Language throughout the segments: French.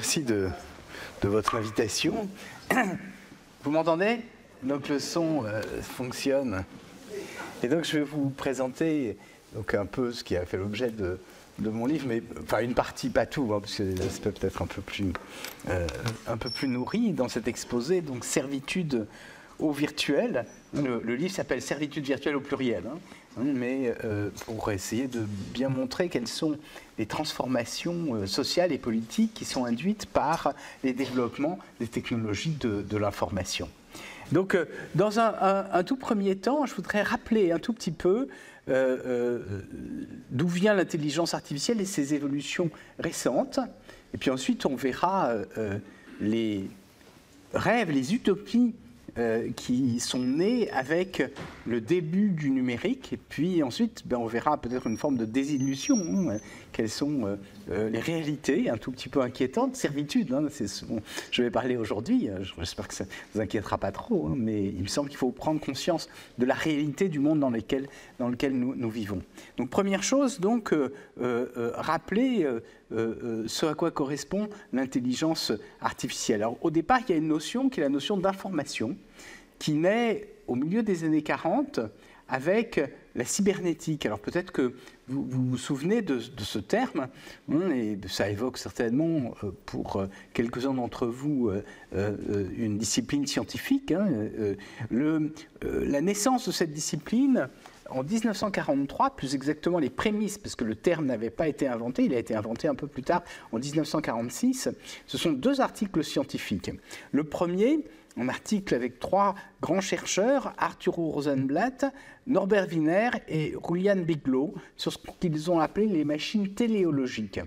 Merci de, votre invitation. Vous m'entendez? Donc le son euh, fonctionne. Et donc je vais vous présenter donc, un peu ce qui a fait l'objet de, mon livre, mais enfin une partie, pas tout, hein, parce que l'aspect peut-être un peu plus euh, un peu plus nourri dans cet exposé. Donc servitude au virtuel. Le, livre s'appelle Servitude virtuelle au pluriel. Hein. Mais euh, pour essayer de bien montrer quelles sont les transformations euh, sociales et politiques qui sont induites par les développements des technologies de, l'information. Donc, euh, dans un, tout premier temps, je voudrais rappeler un tout petit peu d'où vient l'intelligence artificielle et ses évolutions récentes. Et puis ensuite, on verra les rêves, les utopies euh, qui sont nés avec le début du numérique. Et puis ensuite, ben, on verra peut-être une forme de désillusion. Hein. quelles sont euh, euh, les réalités un tout petit peu inquiétantes, servitude. Hein, c'est ce dont je vais parler aujourd'hui. J'espère que ça ne vous inquiétera pas trop. Hein, mais il me semble qu'il faut prendre conscience de la réalité du monde dans, lequel, dans lequel nous, vivons. Donc première chose, donc, rappeler ce à quoi correspond l'intelligence artificielle. Alors au départ, il y a une notion qui est la notion d'information qui naît au milieu des années 40 avec la cybernétique. Alors peut-être que vous, vous, souvenez de, ce terme, hein, et ça évoque certainement euh, pour euh, quelques-uns d'entre vous euh, une discipline scientifique. Hein, la naissance de cette discipline en 1943, plus exactement les prémices, parce que le terme n'avait pas été inventé, il a été inventé un peu plus tard, en 1946, ce sont deux articles scientifiques. Le premier, un article avec trois grands chercheurs, Arturo Rosenblatt, Norbert Wiener et Julian Biglow, sur ce qu'ils ont appelé les machines téléologiques.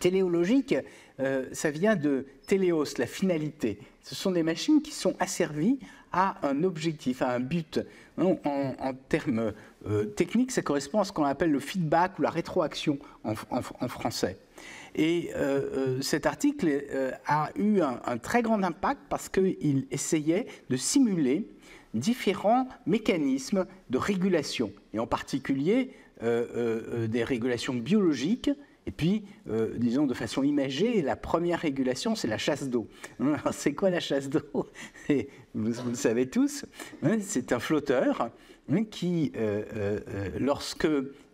Téléologique, euh, ça vient de téléos, la finalité. Ce sont des machines qui sont asservies à un objectif, à un but. En, termes euh, techniques, ça correspond à ce qu'on appelle le feedback ou la rétroaction en français. Et euh, euh, cet article euh, a eu un, très grand impact parce qu'il essayait de simuler différents mécanismes de régulation, et en particulier des régulations biologiques. Et puis, disons de façon imagée, la première régulation, c'est la chasse d'eau. C'est quoi la chasse d'eau? Vous, le savez tous. Hein, c'est un flotteur hein, qui, lorsque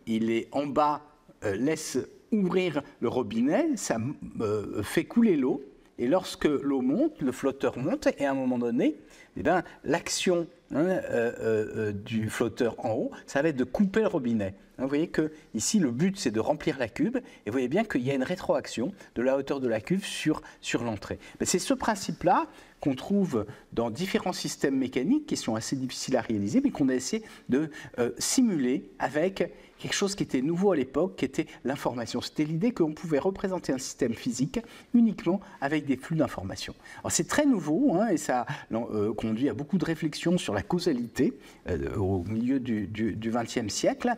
il est en bas, laisse ouvrir le robinet, ça euh, fait couler l'eau. Et lorsque l'eau monte, le flotteur monte, et à un moment donné, eh ben, l'action hein, euh, euh, du flotteur en haut, ça va être de couper le robinet. Hein, vous voyez que ici, le but, c'est de remplir la cuve, et vous voyez bien qu'il y a une rétroaction de la hauteur de la cuve sur, sur l'entrée. C'est ce principe-là qu'on trouve dans différents systèmes mécaniques qui sont assez difficiles à réaliser, mais qu'on a essayé de simuler avec quelque chose qui était nouveau à l'époque, qui était l'information. C'était l'idée qu'on pouvait représenter un système physique uniquement avec des flux d'informations. Alors c'est très nouveau hein, et ça euh, conduit à beaucoup de réflexions sur la causalité euh, au milieu du XXe siècle.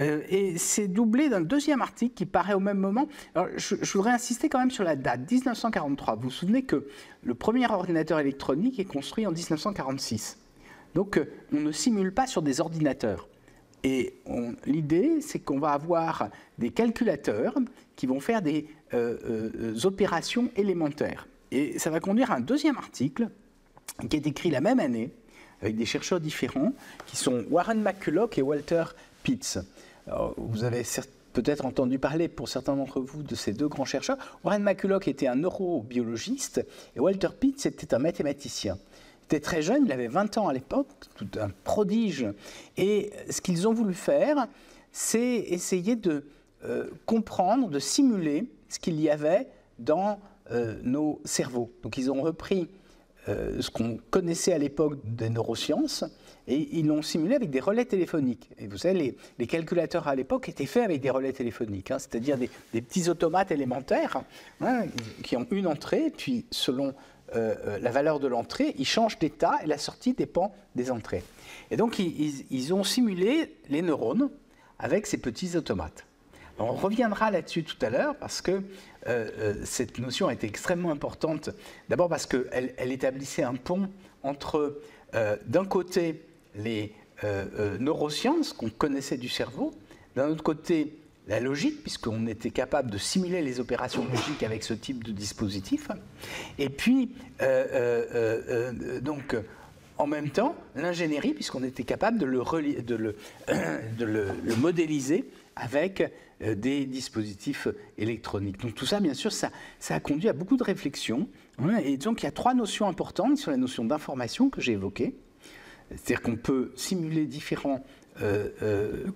Euh, et c'est doublé d'un deuxième article qui paraît au même moment. Alors, je, je, voudrais insister quand même sur la date, 1943. Vous vous souvenez que le premier ordinateur électronique est construit en 1946. Donc on ne simule pas sur des ordinateurs. Et l'idée, c'est qu'on va avoir des calculateurs qui vont faire des euh, euh, opérations élémentaires. Et ça va conduire à un deuxième article qui est écrit la même année avec des chercheurs différents qui sont Warren McCulloch et Walter Pitts. vous avez peut-être entendu parler pour certains d'entre vous de ces deux grands chercheurs. Warren McCulloch était un neurobiologiste et Walter Pitts était un mathématicien était très jeune, il avait 20 ans à l'époque, tout un prodige. Et ce qu'ils ont voulu faire, c'est essayer de euh, comprendre, de simuler ce qu'il y avait dans euh, nos cerveaux. Donc ils ont repris euh, ce qu'on connaissait à l'époque des neurosciences et ils l'ont simulé avec des relais téléphoniques. Et vous savez, les, calculateurs à l'époque étaient faits avec des relais téléphoniques, hein, c'est-à-dire des, petits automates élémentaires hein, qui ont une entrée, puis selon euh, euh, la valeur de l'entrée, ils changent d'état et la sortie dépend des entrées. Et donc ils, ont simulé les neurones avec ces petits automates. on reviendra là-dessus tout à l'heure parce que euh, cette notion était extrêmement importante. D'abord parce qu'elle elle établissait un pont entre, d'un côté, les neurosciences qu'on connaissait du cerveau, d'un autre côté, la logique, puisqu'on était capable de simuler les opérations logiques avec ce type de dispositif. Et puis, donc, en même temps, l'ingénierie, puisqu'on était capable de le, de le, de le, modéliser avec des dispositifs électroniques. Donc tout ça, bien sûr, ça, ça a conduit à beaucoup de réflexions. Hein, et donc il y a trois notions importantes sur la notion d'information que j'ai évoquée. C'est-à-dire qu'on peut simuler différents euh, euh,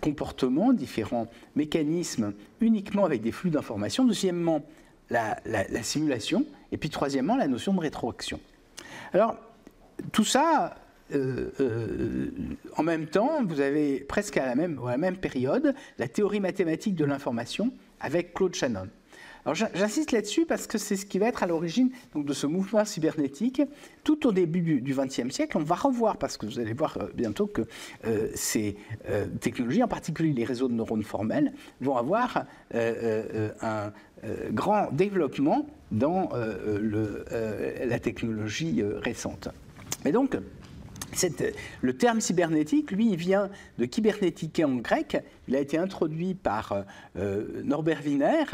comportements, différents mécanismes uniquement avec des flux d'informations. Deuxièmement, la, simulation. Et puis troisièmement, la notion de rétroaction. Alors, tout ça, euh, en même temps, vous avez presque à la même, à la même période la théorie mathématique de l'information avec Claude Shannon. Alors j'insiste là-dessus parce que c'est ce qui va être à l'origine de ce mouvement cybernétique. Tout au début du XXe siècle, on va revoir, parce que vous allez voir euh, bientôt que euh, ces euh, technologies, en particulier les réseaux de neurones formels, vont avoir un grand développement dans la technologie récente. Mais donc, le terme cybernétique, lui, il vient de kybernétiquer en grec. Il a été introduit par euh, Norbert Wiener.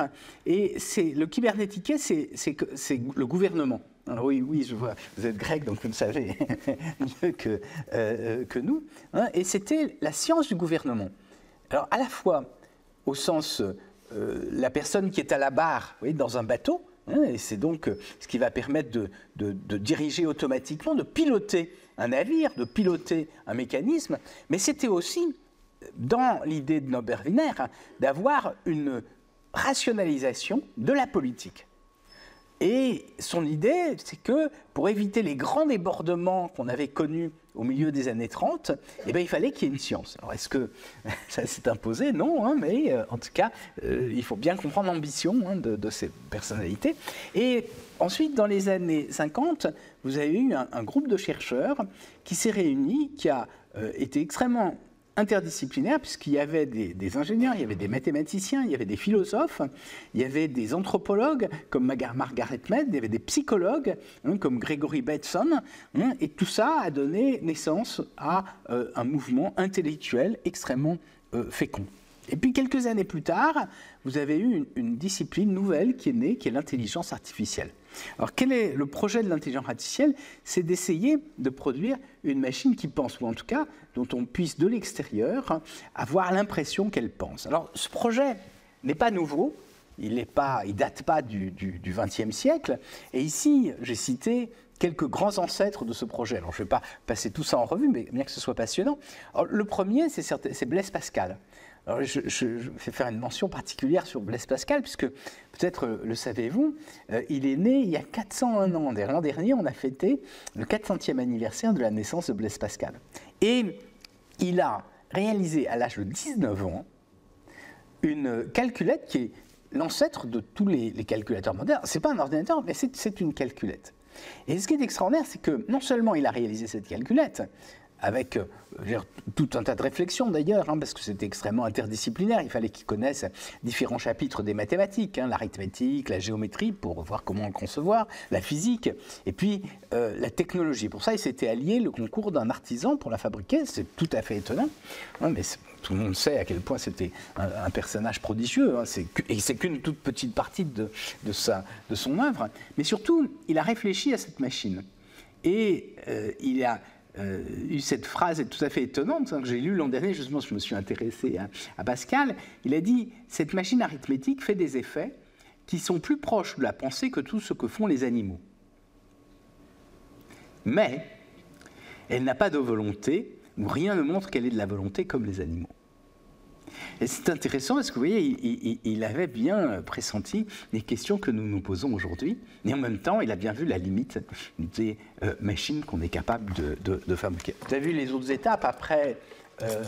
Et c'est, le kybernétiquer, c'est, le gouvernement. oui, oui, je vois, vous êtes grec, donc vous le savez mieux que, euh, nous. Hein. et c'était la science du gouvernement. Alors, à la fois, au sens, euh, la personne qui est à la barre, dans un bateau, hein, et c'est donc ce qui va permettre de diriger automatiquement, de piloter un navire, de piloter un mécanisme, mais c'était aussi dans l'idée de Norbert Wiener d'avoir une rationalisation de la politique. Et son idée, c'est que pour éviter les grands débordements qu'on avait connus au milieu des années 30, eh bien, il fallait qu'il y ait une science. Alors, est-ce que ça s'est imposé? Non, hein, mais euh, en tout cas, euh, il faut bien comprendre l'ambition hein, de, ces personnalités. Et ensuite, dans les années 50, vous avez eu un, groupe de chercheurs qui s'est réuni, qui a euh, été extrêmement interdisciplinaire, puisqu'il y avait des, ingénieurs, il y avait des mathématiciens, il y avait des philosophes, il y avait des anthropologues comme Margaret Mead, il y avait des psychologues hein, comme Gregory Bateson, hein, et tout ça a donné naissance à euh, un mouvement intellectuel extrêmement euh, fécond. Et puis quelques années plus tard, vous avez eu une discipline nouvelle qui est née, qui est l'intelligence artificielle. Alors quel est le projet de l'intelligence artificielle? C'est d'essayer de produire une machine qui pense, ou en tout cas dont on puisse de l'extérieur avoir l'impression qu'elle pense. Alors ce projet n'est pas nouveau, il ne date pas du XXe siècle, et ici j'ai cité quelques grands ancêtres de ce projet. Alors je ne vais pas passer tout ça en revue, mais bien que ce soit passionnant. le premier, c'est Blaise Pascal. Alors, je, vais faire une mention particulière sur Blaise Pascal, puisque peut-être euh, le savez-vous, euh, il est né il y a 401 ans. L'an dernier, on a fêté le 400e anniversaire de la naissance de Blaise Pascal. Et il a réalisé à l'âge de 19 ans une calculette qui est l'ancêtre de tous les, calculateurs modernes. Ce n'est pas un ordinateur, mais c'est une calculette. Et ce qui est extraordinaire, c'est que non seulement il a réalisé cette calculette, avec euh, tout un tas de réflexions d'ailleurs, hein, parce que c'était extrêmement interdisciplinaire. Il fallait qu'ils connaissent différents chapitres des mathématiques, hein, l'arithmétique, la géométrie, pour voir comment le concevoir, la physique, et puis euh, la technologie. Pour ça, il s'était allié le concours d'un artisan pour la fabriquer. C'est tout à fait étonnant, hein, mais tout le monde sait à quel point c'était un, personnage prodigieux. et c'est qu'une toute petite partie de, de, sa, de son œuvre. Mais surtout, il a réfléchi à cette machine. Et euh, il a euh, eu cette phrase tout à fait étonnante hein, que j'ai lue l'an dernier, justement, je me suis intéressé à, Pascal. Il a dit Cette machine arithmétique fait des effets qui sont plus proches de la pensée que tout ce que font les animaux. Mais elle n'a pas de volonté, ou rien ne montre qu'elle ait de la volonté comme les animaux. Et c'est intéressant parce que vous voyez, il, avait bien pressenti les questions que nous nous posons aujourd'hui, et en même temps, il a bien vu la limite des euh, machines qu'on est capable de, fabriquer. Vous avez vu les autres étapes après euh,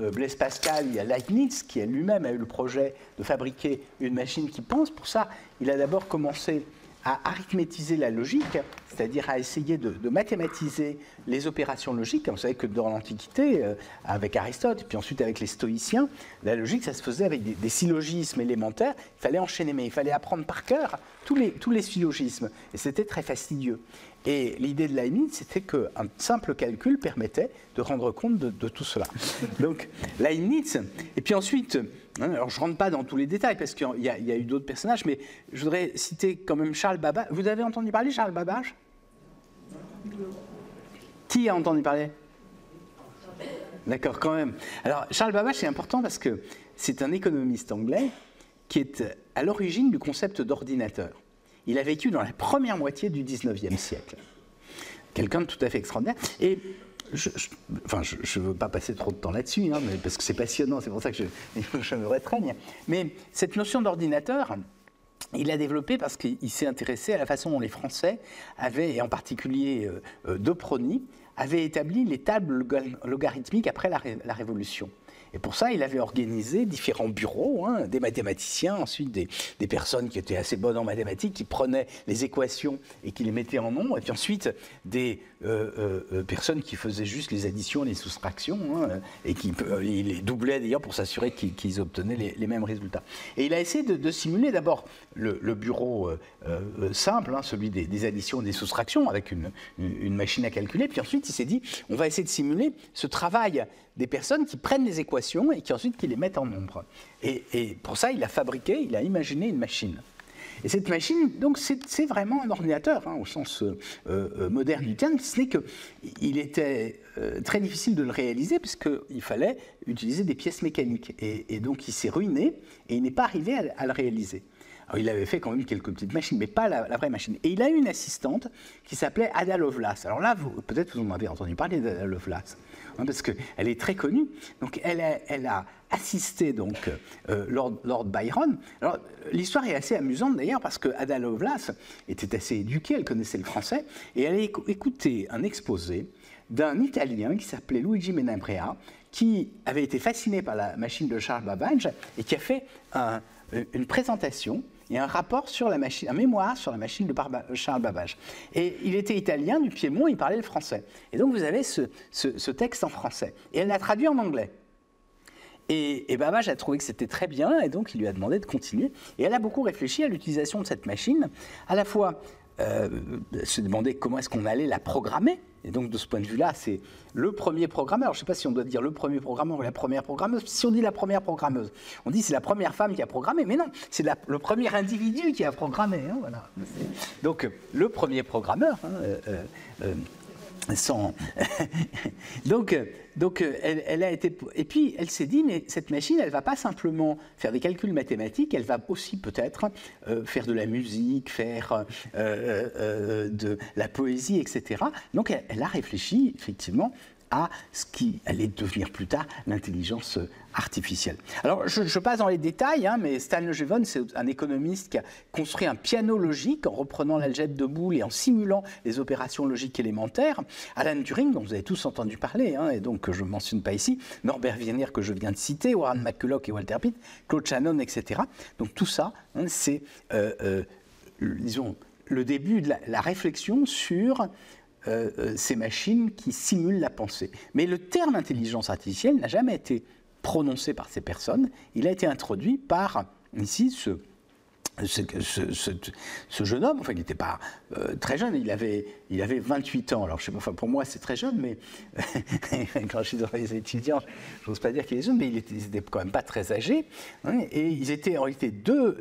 euh, Blaise Pascal, il y a Leibniz qui lui-même a eu le projet de fabriquer une machine qui pense. Pour ça, il a d'abord commencé à arithmétiser la logique, c'est-à-dire à essayer de, mathématiser les opérations logiques. Vous savez que dans l'Antiquité, euh, avec Aristote, puis ensuite avec les stoïciens, la logique, ça se faisait avec des, syllogismes élémentaires. Il fallait enchaîner, mais il fallait apprendre par cœur tous les, tous les syllogismes. Et c'était très fastidieux. Et l'idée de Leibniz, c'était qu'un simple calcul permettait de rendre compte de, tout cela. Donc Leibniz, et puis ensuite, alors je rentre pas dans tous les détails parce qu'il y, a eu d'autres personnages, mais je voudrais citer quand même Charles Babbage. Vous avez entendu parler Charles Babbage Qui a entendu parler? D'accord, quand même. Alors Charles Babbage, c'est important parce que c'est un économiste anglais qui est à l'origine du concept d'ordinateur. Il a vécu dans la première moitié du 19e siècle. Quelqu'un de tout à fait extraordinaire. Et je, enfin, je veux pas passer trop de temps là-dessus, hein, parce que c'est passionnant, c'est pour ça que je, je me restreigne. Mais cette notion d'ordinateur, il l'a développé parce qu'il s'est intéressé à la façon dont les Français avaient, et en particulier euh, euh avaient établi les tables logarithmiques après la Révolution. Et pour ça, il avait organisé différents bureaux, hein, des mathématiciens, ensuite des, personnes qui étaient assez bonnes en mathématiques, qui prenaient les équations et qui les mettaient en nombre, et puis ensuite des euh, euh, euh, personnes qui faisaient juste les additions, les soustractions, hein, et qui les doublaient d'ailleurs pour s'assurer qu'ils obtenaient les, mêmes résultats. Et il a essayé de, simuler d'abord le, bureau simple, hein, celui des, additions et des soustractions, avec une, une machine à calculer, puis ensuite il s'est dit, on va essayer de simuler ce travail des personnes qui prennent les équations et qui ensuite qui les mettent en nombre. Et, pour ça, il a fabriqué, il a imaginé une machine. Et cette machine, donc, c'est vraiment un ordinateur, hein, au sens euh, euh, moderne du terme, ce n'est qu'il était euh, très difficile de le réaliser, puisqu'il fallait utiliser des pièces mécaniques. Et, donc, il s'est ruiné et il n'est pas arrivé à, le réaliser. Alors, il avait fait quand même quelques petites machines, mais pas la, vraie machine. Et il a eu une assistante qui s'appelait Ada Lovelace. Alors là, peut-être vous en avez entendu parler d'Ada Lovelace. Hein, parce qu'elle est très connue. Donc elle a assisté donc euh, Lord, Byron. Alors l'histoire est assez amusante d'ailleurs parce que Ada Lovelace était assez éduquée, elle connaissait le français et elle a écouté un exposé d'un Italien qui s'appelait Luigi Menabrea, qui avait été fasciné par la machine de Charles Babbage et qui a fait une présentation et un rapport sur la machine, un mémoire sur la machine de Charles Babbage. Et il était italien du Piémont, il parlait le français. Et donc vous avez ce, texte en français. Et elle l'a traduit en anglais. Et, et, a trouvé que c'était très bien, et donc il lui a demandé de continuer. Et elle a beaucoup réfléchi à l'utilisation de cette machine, à la fois euh, se demander comment est-ce qu'on allait la programmer. Et donc, de ce point de vue-là, c'est le premier programmeur. Je ne sais pas si on doit dire le premier programmeur ou la première programmeuse. Si on dit la première programmeuse, on dit c'est la première femme qui a programmé. Mais non, c'est le premier individu qui a programmé. Hein, voilà. Donc, le premier programmeur, hein, euh, euh, donc, donc elle, a été. Et puis, elle s'est dit, mais cette machine, elle va pas simplement faire des calculs mathématiques, elle va aussi peut-être euh, faire de la musique, faire euh, euh, de la poésie, etc. Donc, elle a réfléchi, effectivement, à ce qui allait devenir plus tard l'intelligence artificielle. Alors, je, passe dans les détails, hein, mais Stan Jevon, c'est un économiste qui a construit un piano logique en reprenant l'algèbre de Boole et en simulant les opérations logiques élémentaires. Alan Turing, dont vous avez tous entendu parler, hein, et donc je ne mentionne pas ici, Norbert Wiener, que je viens de citer, Warren McCulloch et Walter Pitt, Claude Shannon, etc. Donc tout ça, hein, c'est, euh, euh, disons, le début de la réflexion sur ces machines qui simulent la pensée. Mais le terme intelligence artificielle n'a jamais été prononcé par ces personnes. Il a été introduit par, ici, ce, ce, jeune homme, enfin il n'était pas euh, très jeune, il avait, il avait 28 ans. Alors je sais pas, enfin, pour moi c'est très jeune, mais quand je suis dans les étudiants, je n'ose pas dire qu'il est jeune, mais il était, quand même pas très âgé. Hein, et ils étaient en réalité deux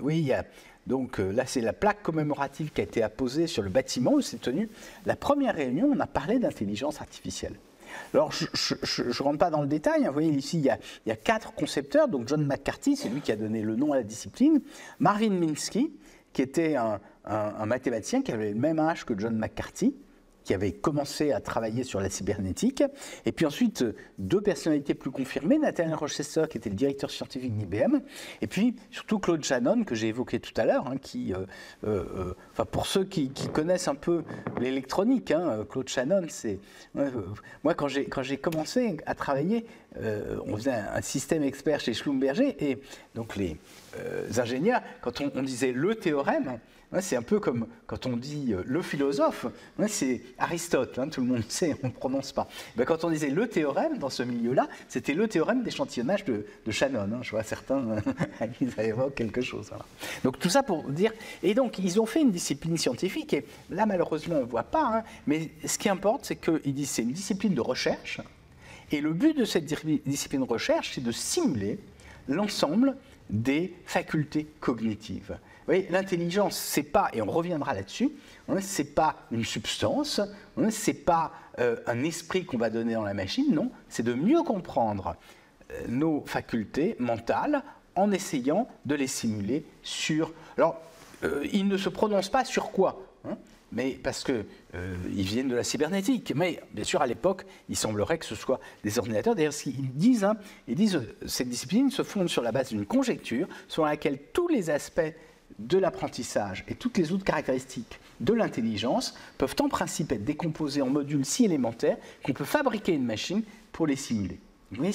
oui, il y a donc euh, là, c'est la plaque commémorative qui a été apposée sur le bâtiment où s'est tenue la première réunion. On a parlé d'intelligence artificielle. Alors, je ne rentre pas dans le détail. Hein. Vous voyez, ici, il y, a, quatre concepteurs. Donc, John McCarthy, c'est lui qui a donné le nom à la discipline. Marvin Minsky, qui était un mathématicien qui avait le même âge que John McCarthy qui avait commencé à travailler sur la cybernétique. Et puis ensuite, deux personnalités plus confirmées, Nathaniel Rochester, qui était le directeur scientifique d'IBM, et puis surtout Claude Shannon, que j'ai évoqué tout à l'heure, hein, qui, euh, euh, euh, enfin pour ceux qui, connaissent un peu l'électronique, hein, Claude Shannon, c'est... moi, quand j'ai commencé à travailler on faisait un, système expert chez Schlumberger, et donc les ingénieurs, quand on, disait le théorème, c'est un peu comme quand on dit euh, le philosophe, c'est Aristote, hein, tout le monde sait, on ne prononce pas. Ben, quand on disait le théorème dans ce milieu-là, c'était le théorème d'échantillonnage de, Shannon. Hein. je vois certains, ils évoquent quelque chose. Donc tout ça pour dire. Et donc ils ont fait une discipline scientifique, et là malheureusement on ne voit pas, hein, mais ce qui importe, c'est qu'ils disent c'est une discipline de recherche, et le but de cette discipline de recherche, c'est de simuler l'ensemble des facultés cognitives voyez, l'intelligence, c'est pas, et on reviendra là-dessus, hein, c'est pas une substance, hein, c'est pas euh, un esprit qu'on va donner dans la machine, non, c'est de mieux comprendre euh, nos facultés mentales en essayant de les simuler sur. Alors, euh, ils ne se prononcent pas sur quoi hein, mais parce qu'ils viennent de la cybernétique. Mais bien sûr, à l'époque, il semblerait que ce soit des ordinateurs. D'ailleurs, ils disent, ils disent, cette discipline se fonde sur la base d'une conjecture selon laquelle tous les aspects de l'apprentissage et toutes les autres caractéristiques de l'intelligence peuvent en principe être décomposées en modules si élémentaires qu'on peut fabriquer une machine pour les simuler. Vous voyez,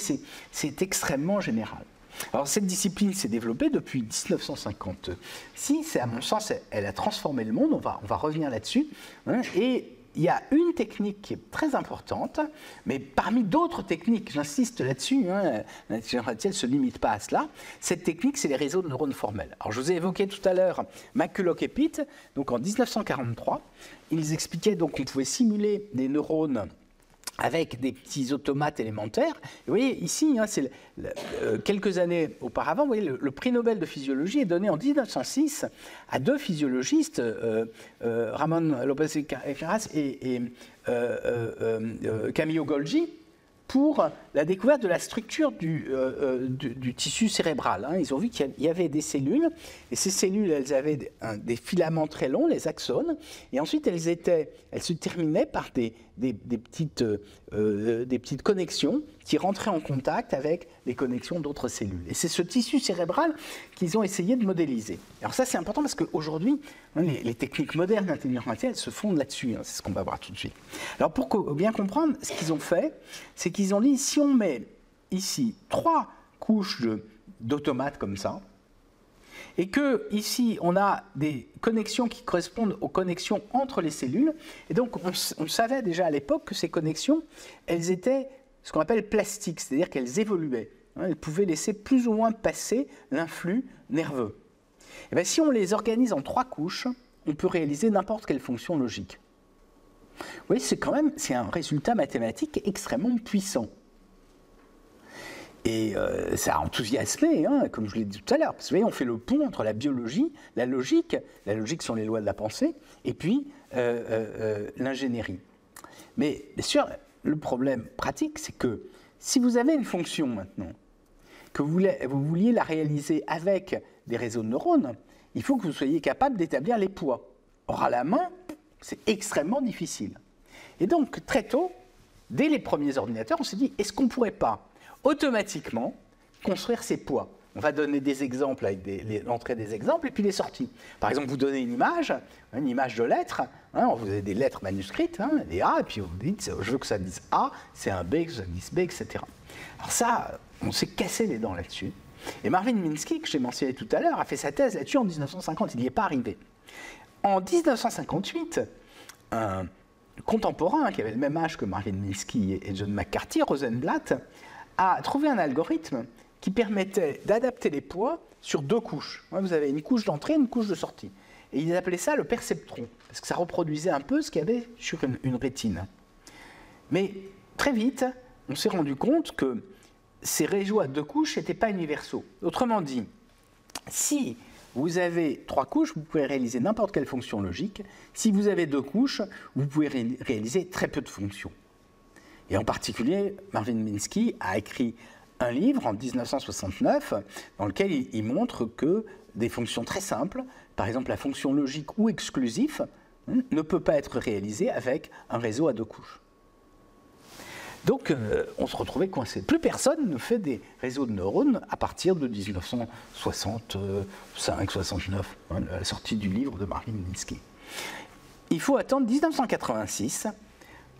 c'est extrêmement général. Alors cette discipline s'est développée depuis 1956, à mon sens, elle a transformé le monde, on va, on va revenir là-dessus, hein, et il y a une technique qui est très importante, mais parmi d'autres techniques, j'insiste là-dessus, hein, l'intelligence ne se limite pas à cela. Cette technique, c'est les réseaux de neurones formels. Alors, je vous ai évoqué tout à l'heure McCulloch et Pitt. Donc, en 1943, ils expliquaient donc qu'on pouvait simuler des neurones avec des petits automates élémentaires. vous voyez, ici, hein, c'est euh, quelques années auparavant, vous voyez, le, prix Nobel de physiologie est donné en 1906 à deux physiologistes, euh, euh, Ramon Lopez et, et Camillo Golgi, pour la découverte de la structure du, tissu cérébral. Hein. Ils ont vu qu'il y avait des cellules, et ces cellules, elles avaient des, filaments très longs, les axones, et ensuite elles se terminaient par des, des, petites, euh, euh, des petites connexions qui rentraient en contact avec les connexions d'autres cellules. Et c'est ce tissu cérébral qu'ils ont essayé de modéliser. Alors ça, c'est important parce qu'aujourd'hui, hein, les, techniques modernes d'intelligence artificielle se fondent là-dessus. Hein, c'est ce qu'on va voir tout de suite. Alors pour bien comprendre, ce qu'ils ont fait, c'est qu'ils ont dit, si on met ici trois couches d'automates comme ça, et que ici on a des connexions qui correspondent aux connexions entre les cellules. Et donc on, savait déjà à l'époque que ces connexions, elles étaient ce qu'on appelle plastiques, c'est-à-dire qu'elles évoluaient. Hein, elles pouvaient laisser plus ou moins passer l'influx nerveux. Et bien, si on les organise en trois couches, on peut réaliser n'importe quelle fonction logique. Vous voyez, c'est quand même un résultat mathématique extrêmement puissant. Et euh, ça a enthousiasmé, hein, comme je l'ai dit tout à l'heure. Parce que vous voyez, on fait le pont entre la biologie, la logique, la logique sont les lois de la pensée, et puis euh, euh, l'ingénierie. Mais bien sûr, le problème pratique, c'est que si vous avez une fonction maintenant, que vous, vous vouliez la réaliser avec des réseaux de neurones, il faut que vous soyez capable d'établir les poids. Or, à la main, c'est extrêmement difficile. Et donc, très tôt, dès les premiers ordinateurs, on s'est dit, est-ce qu'on ne pourrait pas automatiquement construire ces poids. On va donner des exemples avec l'entrée des exemples et puis les sorties. Par exemple, vous donnez une image, une image de lettres, hein, vous avez des lettres manuscrites, hein, des A, et puis vous dites, je veux que ça dise A, c'est un B, que ça dise B, etc. Alors ça, on s'est cassé les dents là-dessus. Et Marvin Minsky, que j'ai mentionné tout à l'heure, a fait sa thèse là-dessus en 1950, il n'y est pas arrivé. En 1958, un contemporain qui avait le même âge que Marvin Minsky et John McCarthy, Rosenblatt, a trouvé un algorithme qui permettait d'adapter les poids sur deux couches. Vous avez une couche d'entrée et une couche de sortie. Et ils appelaient ça le perceptron, parce que ça reproduisait un peu ce qu'il y avait sur une, rétine. Mais très vite, on s'est rendu compte que ces réseaux à deux couches n'étaient pas universaux. Autrement dit, si vous avez trois couches, vous pouvez réaliser n'importe quelle fonction logique. Si vous avez deux couches, vous pouvez réaliser très peu de fonctions. Et en particulier, Marvin Minsky a écrit un livre en 1969 dans lequel il, montre que des fonctions très simples, par exemple la fonction logique ou exclusive, hein, ne peut pas être réalisée avec un réseau à deux couches. Donc, euh, on se retrouvait coincé. Plus personne ne fait des réseaux de neurones à partir de 1965-69, hein, la sortie du livre de Marvin Minsky. Il faut attendre 1986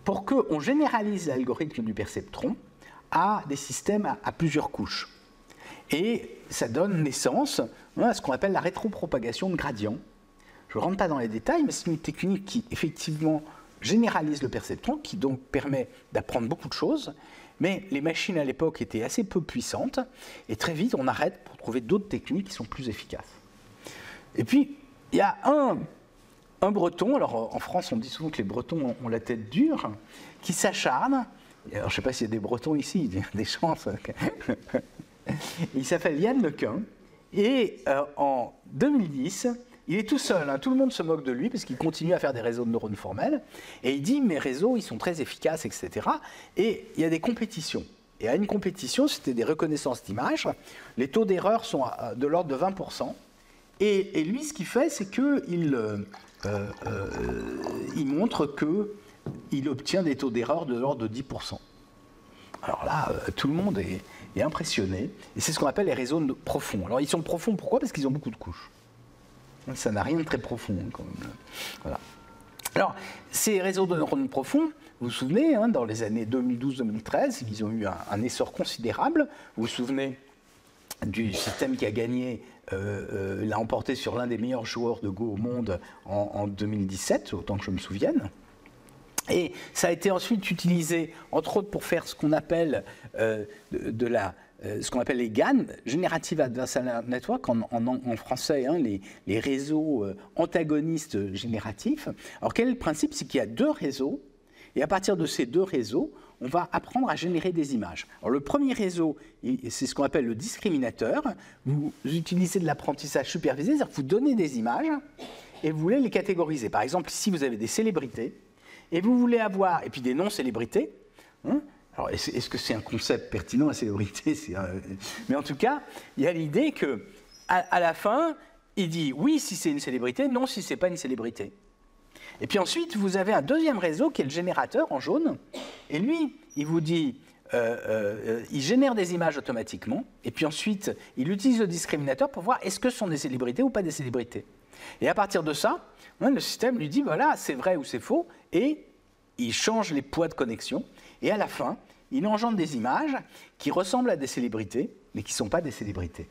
pour qu'on généralise l'algorithme du perceptron à des systèmes à, plusieurs couches. Et ça donne naissance hein, à ce qu'on appelle la rétropropagation de gradient. Je ne rentre pas dans les détails, mais c'est une technique qui effectivement généralise le perceptron, qui donc permet d'apprendre beaucoup de choses. Mais les machines à l'époque étaient assez peu puissantes, et très vite on arrête pour trouver d'autres techniques qui sont plus efficaces. Et puis, il y a un, un breton, alors en France on dit souvent que les bretons ont la tête dure, qui s'acharne alors, je ne sais pas s'il y a des Bretons ici, des chances. il s'appelle Yann Lequin. Et euh, en 2010, il est tout seul. Hein. tout le monde se moque de lui parce qu'il continue à faire des réseaux de neurones formels. Et il dit mes réseaux, ils sont très efficaces, etc. Et il y a des compétitions. Et à une compétition, c'était des reconnaissances d'images. Les taux d'erreur sont de l'ordre de 20%. Et, lui, ce qu'il fait, c'est qu'il euh, euh, il montre que il obtient des taux d'erreur de l'ordre de 10%. Alors là, euh, tout le monde est, impressionné. Et c'est ce qu'on appelle les réseaux profonds. Alors ils sont profonds, pourquoi? Parce qu'ils ont beaucoup de couches. Ça n'a rien de très profond. Quand même. Alors, ces réseaux de neurones profonds, vous vous souvenez, hein, dans les années 2012-2013, ils ont eu un, essor considérable. Vous vous souvenez du système qui a gagné, euh, euh, l'a emporté sur l'un des meilleurs joueurs de Go au monde en, en 2017, autant que je me souvienne. Et ça a été ensuite utilisé, entre autres, pour faire ce qu'on appelle euh, de, appelle les GAN, Generative Adversarial Network, en, français, hein, les, les, réseaux antagonistes génératifs. Alors quel est le principe? C'est qu'il y a deux réseaux, et à partir de ces deux réseaux, on va apprendre à générer des images. Alors le premier réseau, c'est ce qu'on appelle le discriminateur. Vous utilisez de l'apprentissage supervisé, c'est-à-dire que vous donnez des images et vous voulez les catégoriser. Par exemple, si vous avez des célébrités, et vous voulez avoir, et puis des non-célébrités. Hein. alors, est-ce que c'est un concept pertinent, la célébrité? Mais en tout cas, il y a l'idée que, à, la fin, il dit oui si c'est une célébrité, non si c'est pas une célébrité. Et puis ensuite, vous avez un deuxième réseau qui est le générateur en jaune. Et lui, il vous dit, euh, euh, il génère des images automatiquement. Et puis ensuite, il utilise le discriminateur pour voir est-ce que ce sont des célébrités ou pas des célébrités. Et à partir de ça, le système lui dit voilà, c'est vrai ou c'est faux, et il change les poids de connexion. Et à la fin, il engendre des images qui ressemblent à des célébrités, mais qui ne sont pas des célébrités.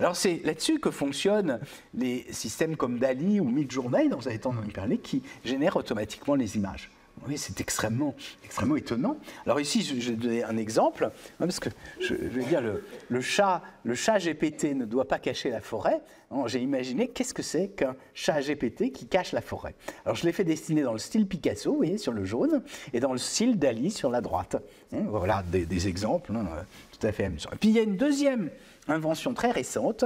Alors c'est là-dessus que fonctionnent les systèmes comme DALI ou Midjourney, dont vous avez entendu parler, qui génèrent automatiquement les images. Oui, c'est extrêmement, extrêmement étonnant. Alors ici, je, vais donner un exemple, hein, parce que je, vais dire, le, chat, le chat GPT ne doit pas cacher la forêt. J'ai imaginé qu'est-ce que c'est qu'un chat GPT qui cache la forêt? Alors je l'ai fait dessiner dans le style Picasso, vous voyez, sur le jaune, et dans le style Dali sur la droite. Hein, voilà des, exemples hein, tout à fait amusants. Et puis il y a une deuxième invention très récente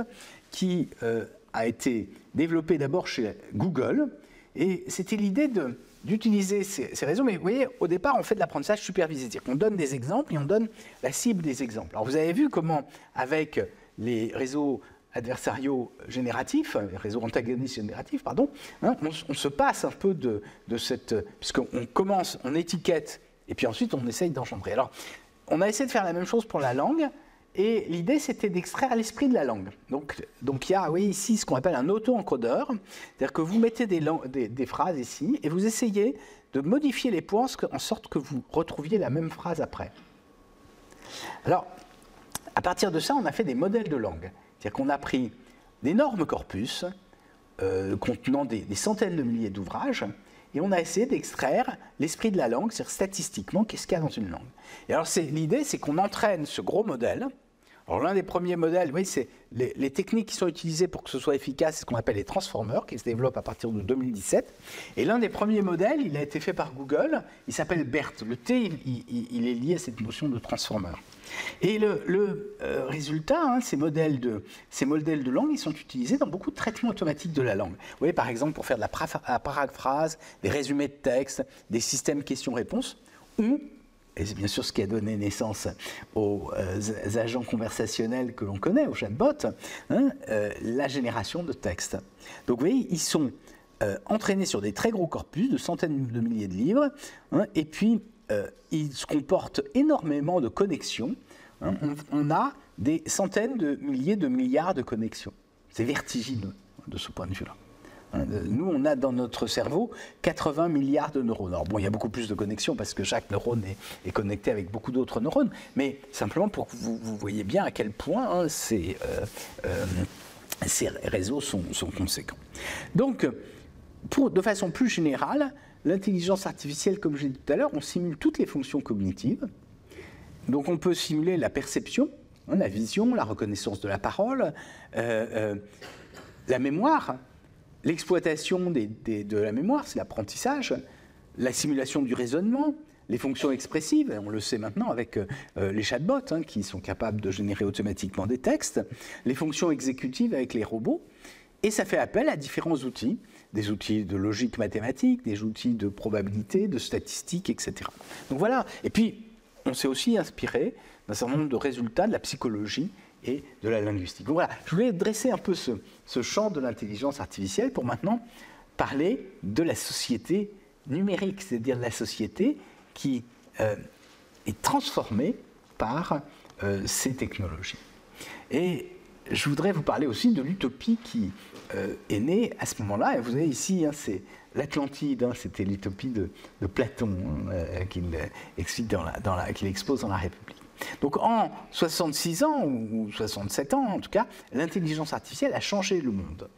qui euh, a été développée d'abord chez Google, et c'était l'idée de d'utiliser ces, réseaux. Mais vous voyez, au départ, on fait de l'apprentissage supervisé. C'est-à-dire qu'on donne des exemples et on donne la cible des exemples. Alors vous avez vu comment, avec les réseaux adversariaux génératifs, les réseaux antagonistes génératifs, pardon, hein, on, se passe un peu de, de cette... Puisqu'on commence, on étiquette, et puis ensuite on essaye d'engendrer. Alors, on a essayé de faire la même chose pour la langue, et l'idée, c'était d'extraire l'esprit de la langue. Donc, donc il y a oui, ici ce qu'on appelle un auto-encodeur, c'est-à-dire que vous mettez des, des, phrases ici et vous essayez de modifier les points en sorte que vous retrouviez la même phrase après. Alors, à partir de ça, on a fait des modèles de langue. C'est-à-dire qu'on a pris d'énormes corpus euh, contenant des, des, centaines de milliers d'ouvrages et on a essayé d'extraire l'esprit de la langue, c'est-à-dire statistiquement qu'est-ce qu'il y a dans une langue. Et alors l'idée, c'est qu'on entraîne ce gros modèle alors l'un des premiers modèles, oui, c'est les, techniques qui sont utilisées pour que ce soit efficace, c'est ce qu'on appelle les transformers, qui se développent à partir de 2017. Et l'un des premiers modèles, il a été fait par Google, il s'appelle BERT. Le T, il, est lié à cette notion de transformer. Et le, euh, résultat, hein, ces, modèles de, ces modèles de langue, ils sont utilisés dans beaucoup de traitements automatiques de la langue. Vous voyez, par exemple, pour faire de la paraphrase, des résumés de texte, des systèmes questions-réponses, ou et c'est bien sûr ce qui a donné naissance aux euh, agents conversationnels que l'on connaît, aux chatbots, hein, euh, la génération de textes. Donc vous voyez, ils sont euh, entraînés sur des très gros corpus de centaines de milliers de livres, hein, et puis ils comportent énormément de connexions. Hein. on, a des centaines de milliers de milliards de connexions. C'est vertigineux de ce point de vue-là. Hein, nous, on a dans notre cerveau 80 milliards de neurones. Alors bon, il y a beaucoup plus de connexions parce que chaque neurone est, connecté avec beaucoup d'autres neurones, mais simplement pour que vous, voyez bien à quel point hein, ces, euh, euh, ces, réseaux sont, conséquents. Donc, de façon plus générale, l'intelligence artificielle, comme j'ai dit tout à l'heure, on simule toutes les fonctions cognitives. Donc on peut simuler la perception, hein, la vision, la reconnaissance de la parole, euh, la mémoire, l'exploitation de la mémoire, c'est l'apprentissage, la simulation du raisonnement, les fonctions expressives, on le sait maintenant avec euh, euh, les chatbots hein, qui sont capables de générer automatiquement des textes, les fonctions exécutives avec les robots, et ça fait appel à différents outils, des outils de logique mathématique, des outils de probabilité, de statistiques, etc. Donc voilà, et puis on s'est aussi inspiré d'un certain nombre de résultats de la psychologie et de la linguistique. Voilà, je voulais dresser un peu ce, champ de l'intelligence artificielle pour maintenant parler de la société numérique, c'est-à-dire de la société qui euh, est transformée par euh, ces technologies. Et je voudrais vous parler aussi de l'utopie qui euh, est née à ce moment-là. Et vous avez ici, hein, c'est l'Atlantide, hein, c'était l'utopie de, Platon hein, qu'il expose dans la République. Donc en 66 ans, ou 67 ans en tout cas, l'intelligence artificielle a changé le monde.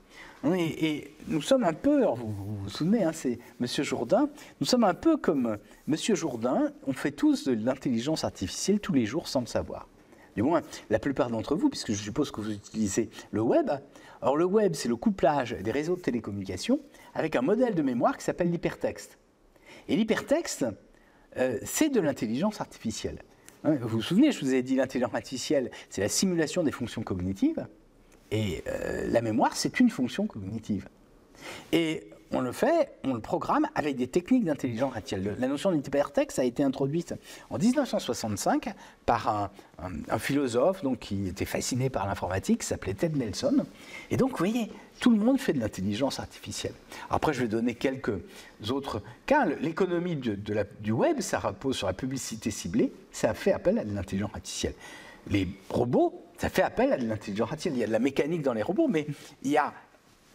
Et, nous sommes un peu, vous, vous, souvenez, hein, c'est M. Jourdain, nous sommes un peu comme M. Jourdain, on fait tous de l'intelligence artificielle tous les jours sans le savoir. Du moins, la plupart d'entre vous, puisque je suppose que vous utilisez le web. Alors le web, c'est le couplage des réseaux de télécommunications avec un modèle de mémoire qui s'appelle l'hypertexte. Et l'hypertexte, euh, c'est de l'intelligence artificielle. Hein, vous vous souvenez, je vous ai dit l'intelligence artificielle, c'est la simulation des fonctions cognitives, et euh, la mémoire, c'est une fonction cognitive. On le fait, on le programme avec des techniques d'intelligence artificielle. La notion d'hypertexte a été introduite en 1965 par un, philosophe donc, qui était fasciné par l'informatique, s'appelait Ted Nelson. Et donc, vous voyez, tout le monde fait de l'intelligence artificielle. Après, je vais donner quelques autres cas. L'économie du web, ça repose sur la publicité ciblée, ça fait appel à de l'intelligence artificielle. Les robots, ça fait appel à de l'intelligence artificielle. Il y a de la mécanique dans les robots, mais il y a,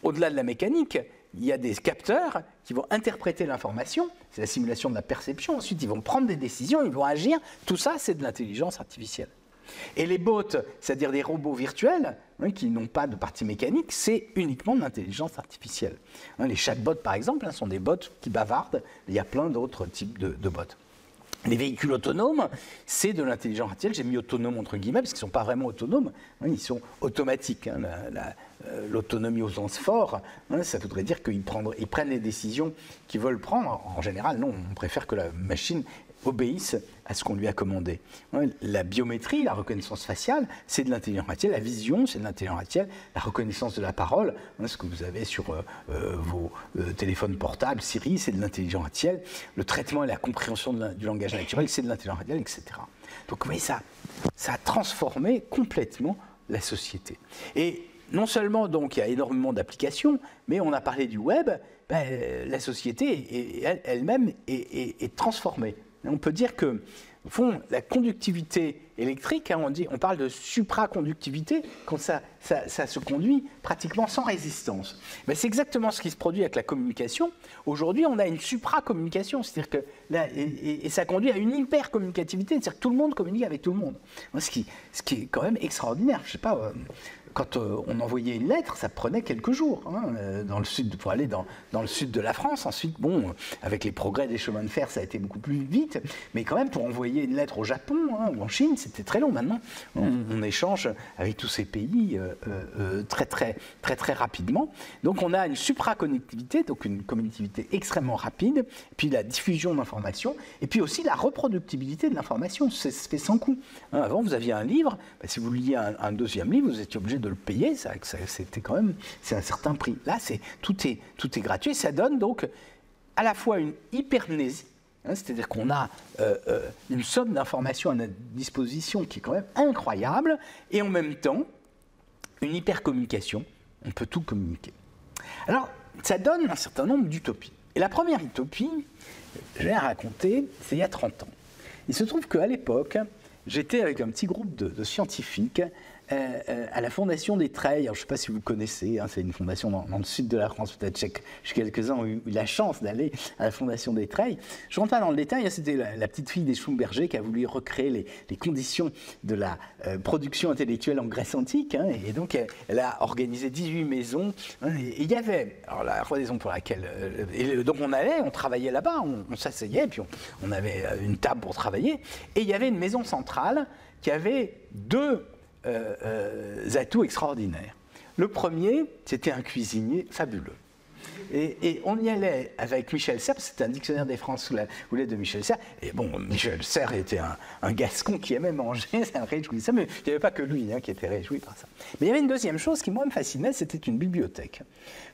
au-delà de la mécanique, il y a des capteurs qui vont interpréter l'information, c'est la simulation de la perception, ensuite ils vont prendre des décisions, ils vont agir, tout ça c'est de l'intelligence artificielle. Et les bots, c'est-à-dire des robots virtuels, hein, qui n'ont pas de partie mécanique, c'est uniquement de l'intelligence artificielle. Hein, les chatbots, par exemple, hein, sont des bots qui bavardent. Il y a plein d'autres types de, bots. Les véhicules autonomes, c'est de l'intelligence artificielle. J'ai mis autonome entre guillemets parce qu'ils ne sont pas vraiment autonomes, ils sont automatiques. L'autonomie au sens fort, ça voudrait dire qu'ils prennent les décisions qu'ils veulent prendre. En général, non, on préfère que la machine obéissent à ce qu'on lui a commandé. La biométrie, la reconnaissance faciale, c'est de l'intelligence artificielle. La vision, c'est de l'intelligence artificielle. La reconnaissance de la parole, ce que vous avez sur euh, euh, vos euh, téléphones portables, Siri, c'est de l'intelligence artificielle. Le traitement et la compréhension du langage naturel, c'est de l'intelligence artificielle, etc. Donc vous voyez, ça, ça a transformé complètement la société. Et non seulement donc il y a énormément d'applications, mais on a parlé du web, ben, la société elle-même est transformée. On peut dire que, fond, la conductivité électrique, hein, on, parle de supraconductivité quand ça, se conduit pratiquement sans résistance. Mais c'est exactement ce qui se produit avec la communication. Aujourd'hui, on a une supracommunication, c'est-à-dire que et, ça conduit à une hypercommunicativité, c'est-à-dire que tout le monde communique avec tout le monde. Ce qui, ce qui est quand même extraordinaire. Je sais pas, euh, quand euh, on envoyait une lettre, ça prenait quelques jours hein, euh, dans le sud, pour aller dans, dans, le sud de la France. Ensuite, bon, avec les progrès des chemins de fer, ça a été beaucoup plus vite. Mais quand même, pour envoyer une lettre au Japon hein, ou en Chine, c'était très long. Maintenant, on, échange avec tous ces pays euh, très, très, très, très rapidement. Donc, on a une supraconnectivité, donc une connectivité extrêmement rapide, puis la diffusion d'informations, et puis aussi la reproductibilité de l'information. C'est fait sans coût. Hein, avant, vous aviez un livre, bah, si vous liez un, un deuxième livre, vous étiez obligé de le payer, c'était quand même c'est un certain prix. Là, c'est tout est tout est gratuit. Ça donne donc à la fois une hypermnésie, hein, c'est-à-dire qu'on a euh, euh, une somme d'informations à notre disposition qui est quand même incroyable, et en même temps une hypercommunication. On peut tout communiquer. Alors, ça donne un certain nombre d'utopies. Et la première utopie, je vais la raconter, c'est il y a 30 ans. Il se trouve qu'à l'époque, j'étais avec un petit groupe de, scientifiques euh, euh, à la Fondation des Treilles. je ne sais pas si vous connaissez, hein, c'est une fondation dans, le sud de la France, peut-être quelques-uns ont eu la chance d'aller à la Fondation des Treilles. Je rentre pas dans le détail, hein, c'était la, petite fille des Schlumberger qui a voulu recréer les, conditions de la euh, production intellectuelle en Grèce antique, hein, et donc elle, a organisé 18 maisons, et il y avait, alors la raison pour laquelle, donc on allait, on travaillait là-bas, on, s'asseyait, puis on avait une table pour travailler, et il y avait une maison centrale qui avait deux euh, euh, atouts extraordinaires. Le premier, c'était un cuisinier fabuleux. Et, on y allait avec Michel Serres, c'était un dictionnaire des France sous la de Michel Serres. Et bon, Michel Serres était un, gascon qui aimait manger, ça réjouissait, mais il n'y avait pas que lui hein, qui était réjoui par ça. Mais il y avait une deuxième chose qui, moi, me fascinait, c'était une bibliothèque.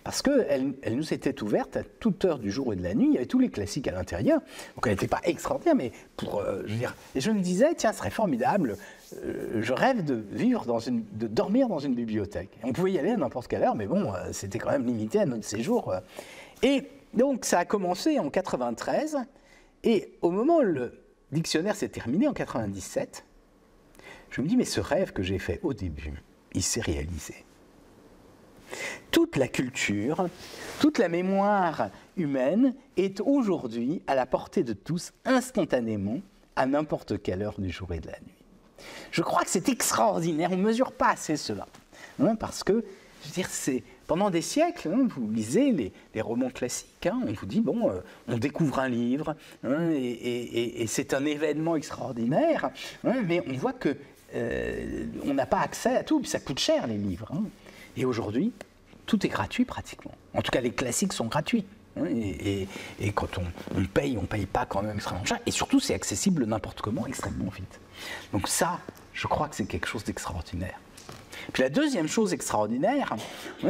Parce qu'elle elle nous était ouverte à toute heure du jour et de la nuit, il y avait tous les classiques à l'intérieur. Donc elle n'était pas extraordinaire, mais pour. Euh, je veux dire, et je me disais, tiens, ce serait formidable je rêve de vivre dans une, de dormir dans une bibliothèque. On pouvait y aller à n'importe quelle heure, mais bon, euh, c'était quand même limité à notre séjour. Euh. Et donc ça a commencé en 93, et au moment où le dictionnaire s'est terminé en 97, je me dis mais ce rêve que j'ai fait au début, il s'est réalisé. Toute la culture, toute la mémoire humaine est aujourd'hui à la portée de tous instantanément à n'importe quelle heure du jour et de la nuit. Je crois que c'est extraordinaire, on ne mesure pas assez cela. Hein, parce que, je veux dire, c'est pendant des siècles, hein, vous lisez les, romans classiques, hein, on vous dit, bon, euh, on découvre un livre, et, c'est un événement extraordinaire, mais on voit que euh, on n'a pas accès à tout, puis ça coûte cher les livres. Et aujourd'hui, tout est gratuit pratiquement. En tout cas, les classiques sont gratuits. Et, quand on, paye, on ne paye pas quand même extrêmement cher. Et surtout, c'est accessible n'importe comment, extrêmement vite. Donc ça, je crois que c'est quelque chose d'extraordinaire. Puis la deuxième chose extraordinaire,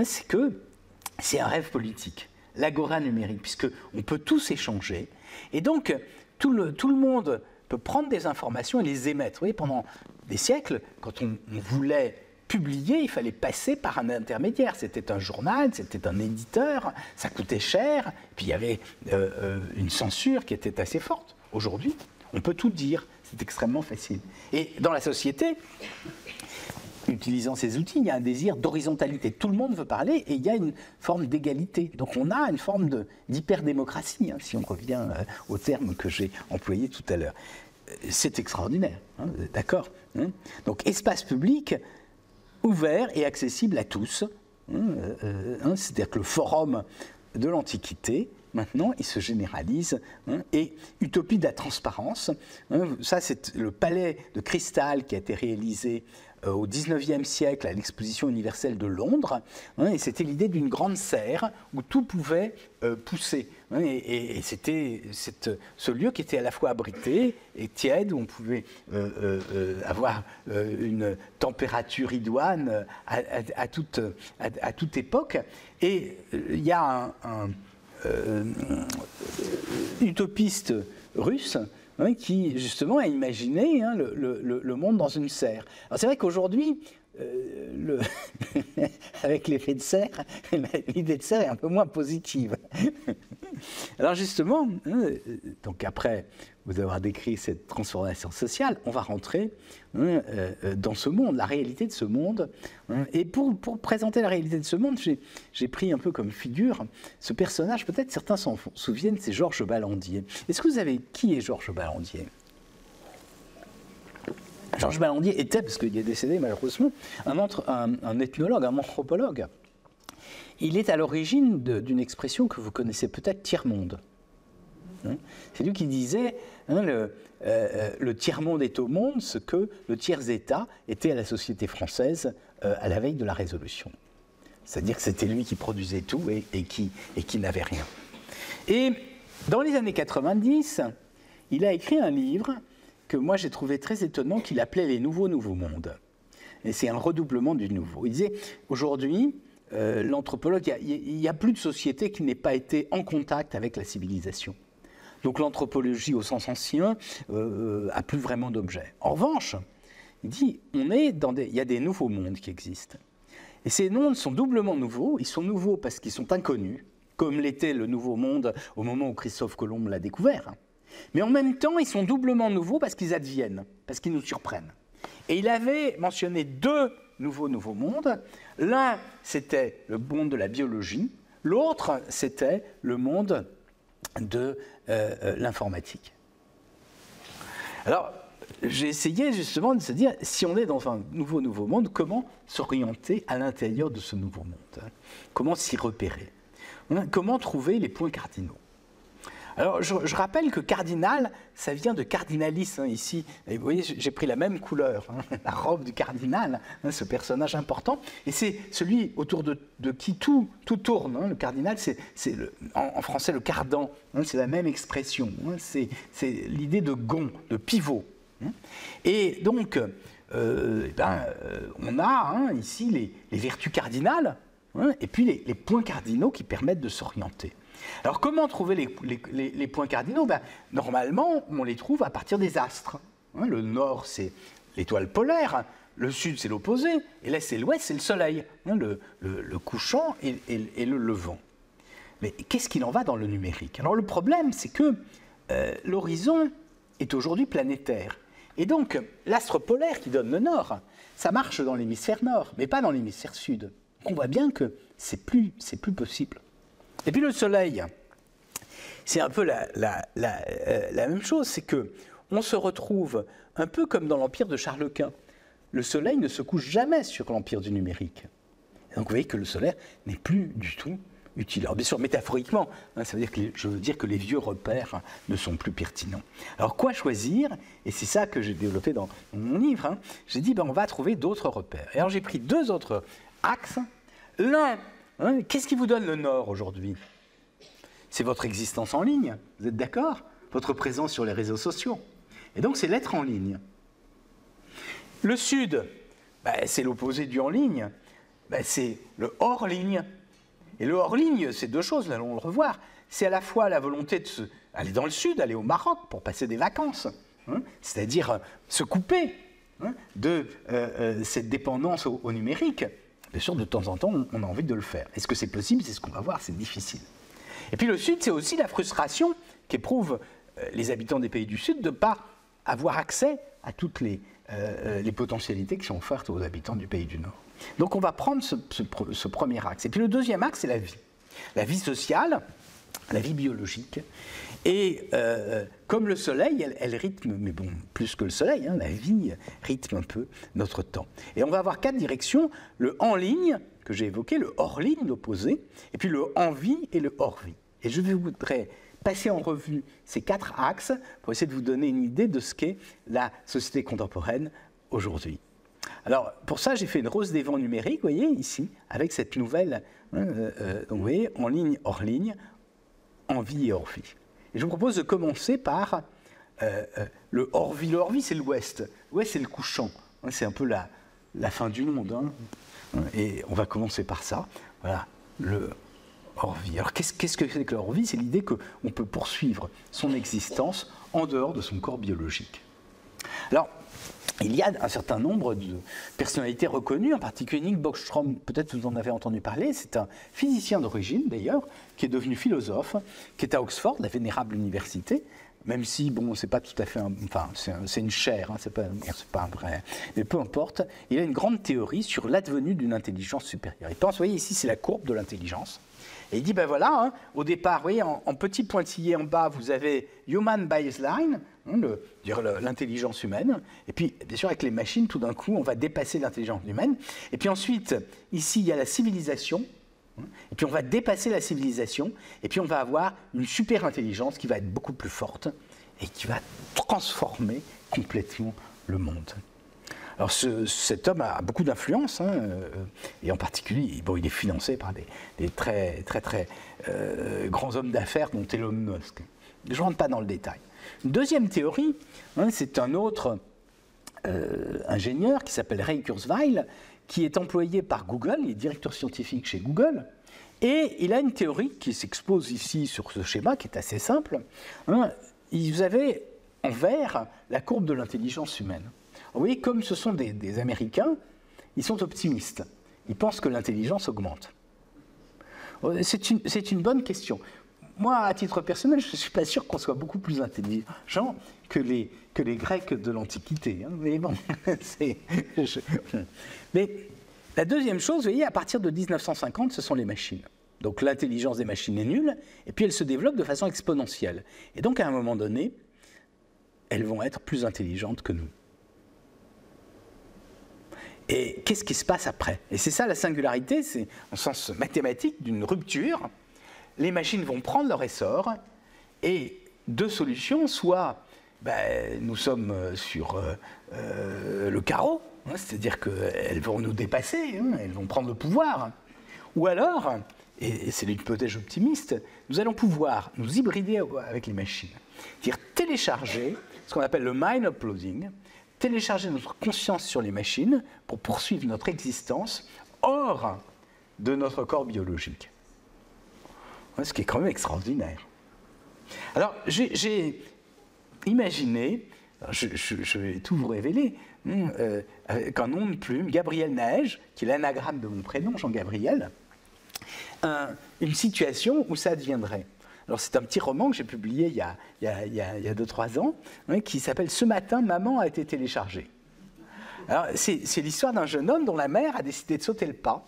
c'est que c'est un rêve politique, l'agora numérique, puisqu'on peut tous échanger. Et donc, tout le, tout le monde peut prendre des informations et les émettre. Vous voyez, pendant des siècles, quand on voulait publier, il fallait passer par un intermédiaire. C'était un journal, c'était un éditeur, ça coûtait cher, puis il y avait euh, euh, une censure qui était assez forte. Aujourd'hui, on peut tout dire, c'est extrêmement facile. Et dans la société, utilisant ces outils, il y a un désir d'horizontalité. Tout le monde veut parler et il y a une forme d'égalité. Donc on a une forme d'hyperdémocratie, hein, si on revient euh, au terme que j'ai employé tout à l'heure. C'est extraordinaire, hein, d'accord hein. Donc espace public, ouvert et accessible à tous. Hein, euh, hein, c'est-à-dire que le forum de l'Antiquité, maintenant, il se généralise. Hein, et utopie de la transparence, ça c'est le palais de cristal qui a été réalisé au XIXe siècle à l'exposition universelle de Londres. Hein, et c'était l'idée d'une grande serre où tout pouvait euh, pousser. Hein, et, c'était ce lieu qui était à la fois abrité et tiède, où on pouvait euh, avoir une température idoine à, toute, à, toute, époque. Et il y a un, un utopiste russe Hein, qui justement a imaginé hein, le, monde dans une serre. Alors c'est vrai qu'aujourd'hui, euh, avec l'effet de serre, l'idée de serre est un peu moins positive. Alors justement, hein, donc après vous avoir décrit cette transformation sociale, on va rentrer hein, euh, dans ce monde, la réalité de ce monde. Hein. Et pour, présenter la réalité de ce monde, j'ai pris un peu comme figure ce personnage, peut-être certains s'en souviennent, c'est Georges Ballandier. Est-ce que vous savez qui est Georges Ballandier Georges Ballandier était, parce qu'il est décédé malheureusement, un, ethnologue, un anthropologue. Il est à l'origine d'une expression que vous connaissez peut-être, tiers-monde. Hein? C'est lui qui disait hein, le, euh, euh, le tiers-monde est au monde ce que le tiers-État était à la société française euh, à la veille de la Révolution. C'est-à-dire que c'était lui qui produisait tout et qui n'avait rien. Et dans les années 90, il a écrit un livre que moi j'ai trouvé très étonnant qu'il appelait Les Nouveaux Nouveaux Mondes. Et c'est un redoublement du nouveau. Il disait aujourd'hui, l'anthropologue, il n'y a, plus de société qui n'ait pas été en contact avec la civilisation. Donc l'anthropologie au sens ancien euh, a plus vraiment d'objet. En revanche, il dit, on est dans des, il y a des nouveaux mondes qui existent. Et ces mondes sont doublement nouveaux. Ils sont nouveaux parce qu'ils sont inconnus, comme l'était le nouveau monde au moment où Christophe Colomb l'a découvert. Mais en même temps, ils sont doublement nouveaux parce qu'ils adviennent, parce qu'ils nous surprennent. Et il avait mentionné deux nouveau nouveau monde. L'un, c'était le monde de la biologie, l'autre, c'était le monde de euh, euh, l'informatique. Alors, j'ai essayé justement de se dire, si on est dans un nouveau nouveau monde, comment s'orienter à l'intérieur de ce nouveau monde? Comment s'y repérer? Comment trouver les points cardinaux? Alors, je, rappelle que cardinal, ça vient de cardinalis hein, ici. Vous voyez, j'ai pris la même couleur, hein, la robe du cardinal, hein, ce personnage important. Et c'est celui autour de, qui tout, tourne. le cardinal, c'est en, en, français le cardan. c'est la même expression. c'est l'idée de gond, de pivot. Et donc, euh, eh ben, euh, on a ici les, vertus cardinales et puis les points cardinaux qui permettent de s'orienter. Alors comment trouver les, points cardinaux? Ben, Normalement, on les trouve à partir des astres. Hein, le nord, c'est l'étoile polaire, le sud, c'est l'opposé, et l'est et l'ouest, c'est le soleil, hein, le, couchant et, le levant. Mais qu'est-ce qu'il en va dans le numérique? Alors le problème, c'est que euh, l'horizon est aujourd'hui planétaire. Et donc, l'astre polaire qui donne le nord, ça marche dans l'hémisphère nord, mais pas dans l'hémisphère sud. on voit bien que c'est plus, plus possible. Et puis le soleil, c'est un peu la, euh, même chose, c'est que on se retrouve un peu comme dans l'empire de Charles Quint. Le soleil ne se couche jamais sur l'empire du numérique. donc vous voyez que le soleil n'est plus du tout utile. Alors bien sûr, métaphoriquement, hein, ça veut dire que je veux dire que les vieux repères ne sont plus pertinents. Alors quoi choisir? Et c'est ça que j'ai développé dans, mon livre. Hein. J'ai dit, ben, on va trouver d'autres repères. Et alors j'ai pris deux autres axes. L'un Hein, qu'est-ce qui vous donne le Nord aujourd'hui? C'est votre existence en ligne, vous êtes d'accord? Votre présence sur les réseaux sociaux. Et donc c'est l'être en ligne. Le Sud, bah, c'est l'opposé du en ligne, bah, c'est le hors ligne. Et le hors ligne, c'est deux choses, allons le revoir. C'est à la fois la volonté d'aller dans le Sud, aller au Maroc pour passer des vacances, hein, c'est-à-dire se couper hein, de euh, euh, cette dépendance au numérique. Bien sûr, de temps en temps, on a envie de le faire. Est-ce que c'est possible? C'est ce qu'on va voir, c'est difficile. Et puis le Sud, c'est aussi la frustration qu'éprouvent euh, les habitants des pays du Sud de ne pas avoir accès à toutes les, euh, les, potentialités qui sont offertes aux habitants du pays du Nord. Donc on va prendre ce, ce premier axe. Et puis le deuxième axe, c'est la vie. La vie sociale, la vie biologique. Et euh, comme le soleil, elle, rythme, mais bon, plus que le soleil, hein, la vie rythme un peu notre temps. Et on va avoir quatre directions le en ligne, que j'ai évoqué, le hors ligne, l'opposé, et puis le en vie et le hors vie. Et je voudrais passer en revue ces quatre axes pour essayer de vous donner une idée de ce qu'est la société contemporaine aujourd'hui. Alors, pour ça, j'ai fait une rose des vents numériques, vous voyez, ici, avec cette nouvelle, hein, euh, euh, voyez, en ligne, hors ligne, en vie et hors vie. Et je vous propose de commencer par euh, euh, le hors-vie. Le hors-vie, c'est l'ouest. L'ouest, c'est le couchant. Hein, c'est un peu la, fin du monde. Hein. Et on va commencer par ça. Voilà, le hors-vie. Alors, qu'est-ce, que c'est que le hors-vie C'est l'idée qu'on peut poursuivre son existence en dehors de son corps biologique. Alors, il y a un certain nombre de personnalités reconnues, en particulier Nick Bostrom, peut-être vous en avez entendu parler, c'est un physicien d'origine d'ailleurs, qui est devenu philosophe, qui est à Oxford, la vénérable université, même si, bon, c'est pas tout à fait un, enfin, c'est une chair, hein, c'est pas, pas un vrai, mais peu importe, il a une grande théorie sur l'advenue d'une intelligence supérieure. Il pense, vous voyez, ici, c'est la courbe de l'intelligence. Et il dit, ben voilà, hein, au départ, vous voyez, en, en, petit pointillé en bas, vous avez Human Baseline, hein, l'intelligence humaine. Et puis, bien sûr, avec les machines, tout d'un coup, on va dépasser l'intelligence humaine. Et puis ensuite, ici, il y a la civilisation. Et puis on va dépasser la civilisation. Et puis on va avoir une super intelligence qui va être beaucoup plus forte et qui va transformer complètement le monde. Alors cet homme a beaucoup d'influence, hein, euh, et en particulier, bon, il est financé par des, très très très euh, grands hommes d'affaires, dont Elon Musk. Je ne rentre pas dans le détail. Deuxième théorie, hein, c'est un autre euh, ingénieur qui s'appelle Ray Kurzweil, qui est employé par Google, il est directeur scientifique chez Google, et il a une théorie qui s'expose ici sur ce schéma, qui est assez simple. Hein. Vous avez en vert la courbe de l'intelligence humaine. Vous voyez, comme ce sont des, Américains, ils sont optimistes. Ils pensent que l'intelligence augmente. Oh, c'est une, bonne question. Moi, à titre personnel, je ne suis pas sûr qu'on soit beaucoup plus intelligent que les, Grecs de l'Antiquité. Hein. Mais bon, c'est. Mais la deuxième chose, vous voyez, à partir de 1950, ce sont les machines. Donc l'intelligence des machines est nulle, et puis elle se développe de façon exponentielle. Et donc à un moment donné, elles vont être plus intelligentes que nous. Et qu'est-ce qui se passe après? Et c'est ça la singularité, c'est en sens mathématique d'une rupture. Les machines vont prendre leur essor et deux solutions, soit ben, nous sommes sur euh, euh, le carreau, hein, c'est-à-dire qu'elles vont nous dépasser, hein, elles vont prendre le pouvoir, ou alors, et c'est l'hypothèse optimiste, nous allons pouvoir nous hybrider avec les machines, c'est-à-dire télécharger ce qu'on appelle le mind uploading, télécharger notre conscience sur les machines pour poursuivre notre existence hors de notre corps biologique. Ce qui est quand même extraordinaire. Alors, j'ai imaginé, je, vais tout vous révéler, hein, euh, avec un nom de plume, Gabriel Neige, qui est l'anagramme de mon prénom, Jean-Gabriel, une situation où ça deviendrait alors c'est un petit roman que j'ai publié il y a 2-3 ans, hein, qui s'appelle Ce matin, maman a été téléchargée. Alors c'est l'histoire d'un jeune homme dont la mère a décidé de sauter le pas.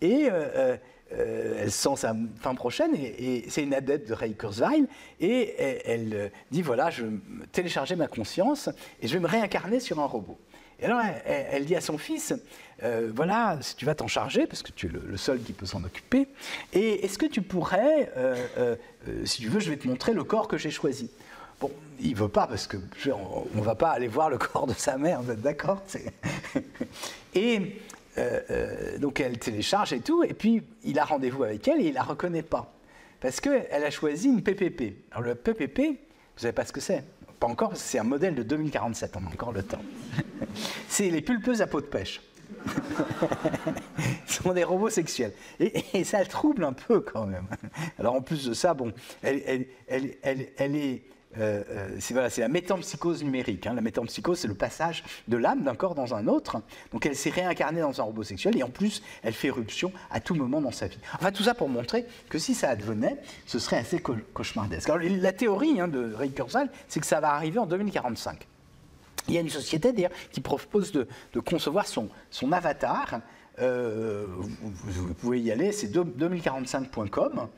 Et euh, euh, elle sent sa fin prochaine, et, c'est une adepte de Ray Kurzweil, et elle, euh, dit voilà, je vais télécharger ma conscience et je vais me réincarner sur un robot. Et alors, elle, dit à son fils, euh, voilà, si tu vas t'en charger, parce que tu es le, seul qui peut s'en occuper, et est-ce que tu pourrais, si tu veux, je vais te montrer le corps que j'ai choisi. Bon, il veut pas, parce que on, ne va pas aller voir le corps de sa mère, vous êtes d'accord? Et donc elle télécharge et tout, et puis il a rendez-vous avec elle et il la reconnaît pas, parce qu'elle a choisi une PPP. Alors le PPP, vous savez pas ce que c'est? Pas encore, c'est un modèle de 2047, on a encore le temps. c'est les pulpeuses à peau de pêche. Ce sont des robots sexuels. Et, ça le trouble un peu quand même. Alors en plus de ça, bon, elle, elle, elle, elle est euh, euh, c'est voilà, la métampsychose numérique. Hein. La métampsychose, c'est le passage de l'âme d'un corps dans un autre. Donc elle s'est réincarnée dans un robot sexuel et en plus, elle fait éruption à tout moment dans sa vie. Enfin, tout ça pour montrer que si ça advenait, ce serait assez cauchemardesque. Alors, la théorie hein, de Ray Kurzweil, c'est que ça va arriver en 2045. Il y a une société d'ailleurs qui propose de, concevoir son, avatar. Euh, vous, pouvez y aller, c'est 2045.com.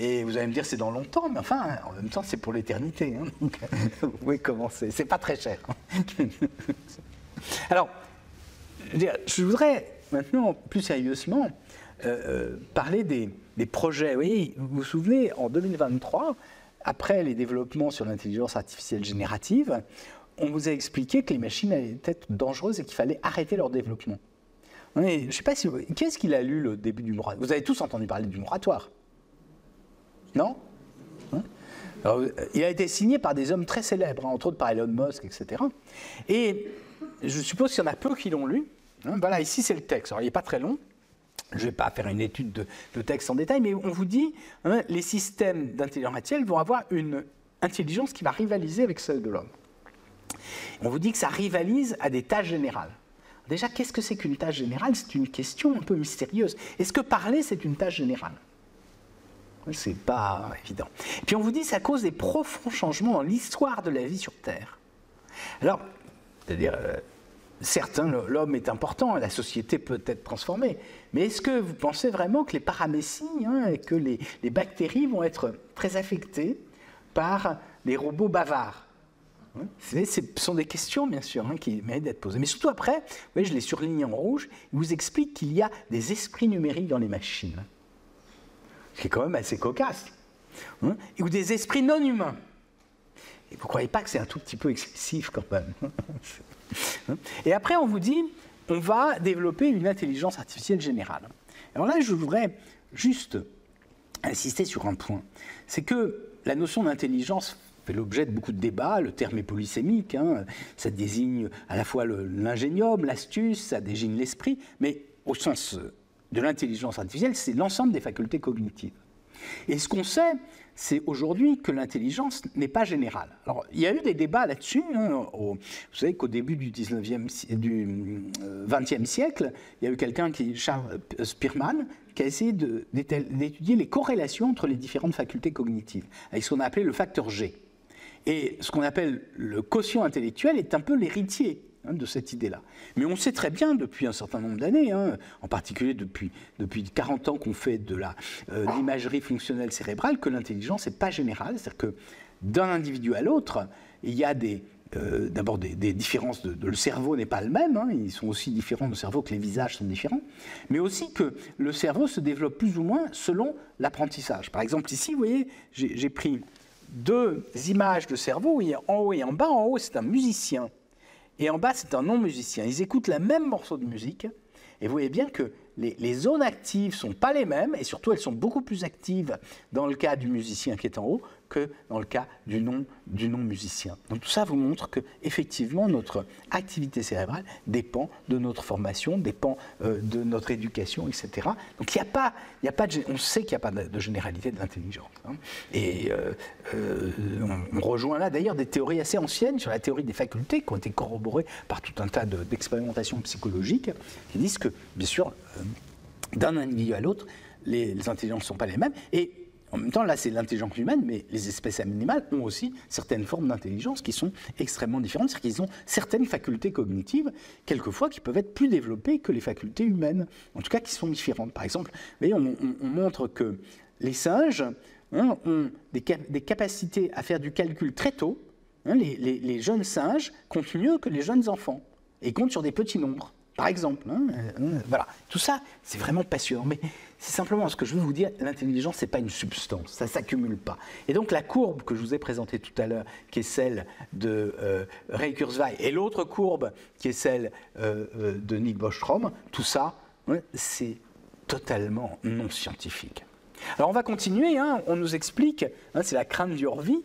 Et vous allez me dire c'est dans longtemps, mais enfin, en même temps, c'est pour l'éternité. Hein, vous pouvez commencer. C'est pas très cher. Alors, je voudrais maintenant, plus sérieusement, euh, euh, parler des, projets. Vous vous souvenez, en 2023, après les développements sur l'intelligence artificielle générative, on vous a expliqué que les machines allaient être dangereuses et qu'il fallait arrêter leur développement. je ne sais pas si. Qu'est-ce qu'il a lu le début du moratoire? Vous avez tous entendu parler du moratoire non hein Il a été signé par des hommes très célèbres, hein, entre autres par Elon Musk, etc. Et je suppose qu'il y en a peu qui l'ont lu. Hein. voilà, ici c'est le texte. Alors il n'est pas très long. Je ne vais pas faire une étude de, texte en détail, mais on vous dit, les systèmes d'intelligence artificielle vont avoir une intelligence qui va rivaliser avec celle de l'homme. On vous dit que ça rivalise à des tâches générales. Déjà, qu'est-ce que c'est qu'une tâche générale? C'est une question un peu mystérieuse. Est-ce que parler, c'est une tâche générale? C'est pas évident. Puis on vous dit que ça cause des profonds changements dans l'histoire de la vie sur Terre. Alors, c'est-à-dire, euh, certes, l'homme est important, la société peut être transformée, mais est-ce que vous pensez vraiment que les paramécies hein, et que les, bactéries vont être très affectées par les robots bavards? Hein ce sont des questions, bien sûr, hein, qui méritent d'être posées. Mais surtout après, je l'ai surligné en rouge, il vous explique qu'il y a des esprits numériques dans les machines qui est quand même assez cocasse, hein, ou des esprits non humains. Et vous ne croyez pas que c'est un tout petit peu excessif quand même hein. Et après, on vous dit, on va développer une intelligence artificielle générale. Alors là, je voudrais juste insister sur un point. C'est que la notion d'intelligence fait l'objet de beaucoup de débats. Le terme est polysémique. Hein. ça désigne à la fois l'ingénium, l'astuce, ça désigne l'esprit. Mais au sens de l'intelligence artificielle, c'est l'ensemble des facultés cognitives. Et ce qu'on sait, c'est aujourd'hui que l'intelligence n'est pas générale. Alors, il y a eu des débats là-dessus. Hein, vous savez qu'au début du, 19e, du 20e euh, siècle, il y a eu quelqu'un qui, Charles Spearman, qui a essayé d'étudier les corrélations entre les différentes facultés cognitives, avec ce qu'on a appelé le facteur G. Et ce qu'on appelle le quotient intellectuel est un peu l'héritier Hein, de cette idée-là. Mais on sait très bien depuis un certain nombre d'années, hein, en particulier depuis, depuis 40 ans qu'on fait de euh, l'imagerie fonctionnelle cérébrale, que l'intelligence n'est pas générale. C'est-à-dire que d'un individu à l'autre, il y a euh, d'abord des, différences, de, le cerveau n'est pas le même, hein, ils sont aussi différents de cerveau que les visages sont différents, mais aussi que le cerveau se développe plus ou moins selon l'apprentissage. Par exemple, ici, vous voyez, j'ai pris deux images de cerveau, en haut et en bas. En haut, c'est un musicien et en bas, c'est un non-musicien. Ils écoutent le même morceau de musique, et vous voyez bien que les, zones actives ne sont pas les mêmes, et surtout elles sont beaucoup plus actives dans le cas du musicien qui est en haut que dans le cas du non, musicien. Donc tout ça vous montre que effectivement notre activité cérébrale dépend de notre formation, dépend euh, de notre éducation, etc. Donc il a pas, on sait qu'il n'y a pas de, généralité de l'intelligence. Hein. Et euh, euh, on, rejoint là d'ailleurs des théories assez anciennes sur la théorie des facultés qui ont été corroborées par tout un tas d'expérimentations psychologiques qui disent que bien sûr d'un individu à l'autre, les, intelligences ne sont pas les mêmes. En même temps, là, c'est l'intelligence humaine, mais les espèces animales ont aussi certaines formes d'intelligence qui sont extrêmement différentes, c'est-à-dire qu'ils ont certaines facultés cognitives, quelquefois, qui peuvent être plus développées que les facultés humaines, en tout cas qui sont différentes. Par exemple, vous voyez, on, montre que les singes hein, ont des, capacités à faire du calcul très tôt. Hein, les, jeunes singes comptent mieux que les jeunes enfants et comptent sur des petits nombres par exemple. Hein, euh, voilà, tout ça, c'est vraiment passionnant. Mais c'est simplement ce que je veux vous dire, l'intelligence, n'est pas une substance, ça ne s'accumule pas. Et donc la courbe que je vous ai présentée tout à l'heure, qui est celle de euh, Ray Kurzweil, et l'autre courbe qui est celle euh, de Nick Bostrom, tout ça, c'est totalement non scientifique. Alors on va continuer, hein, on nous explique, hein, c'est la crainte du vie,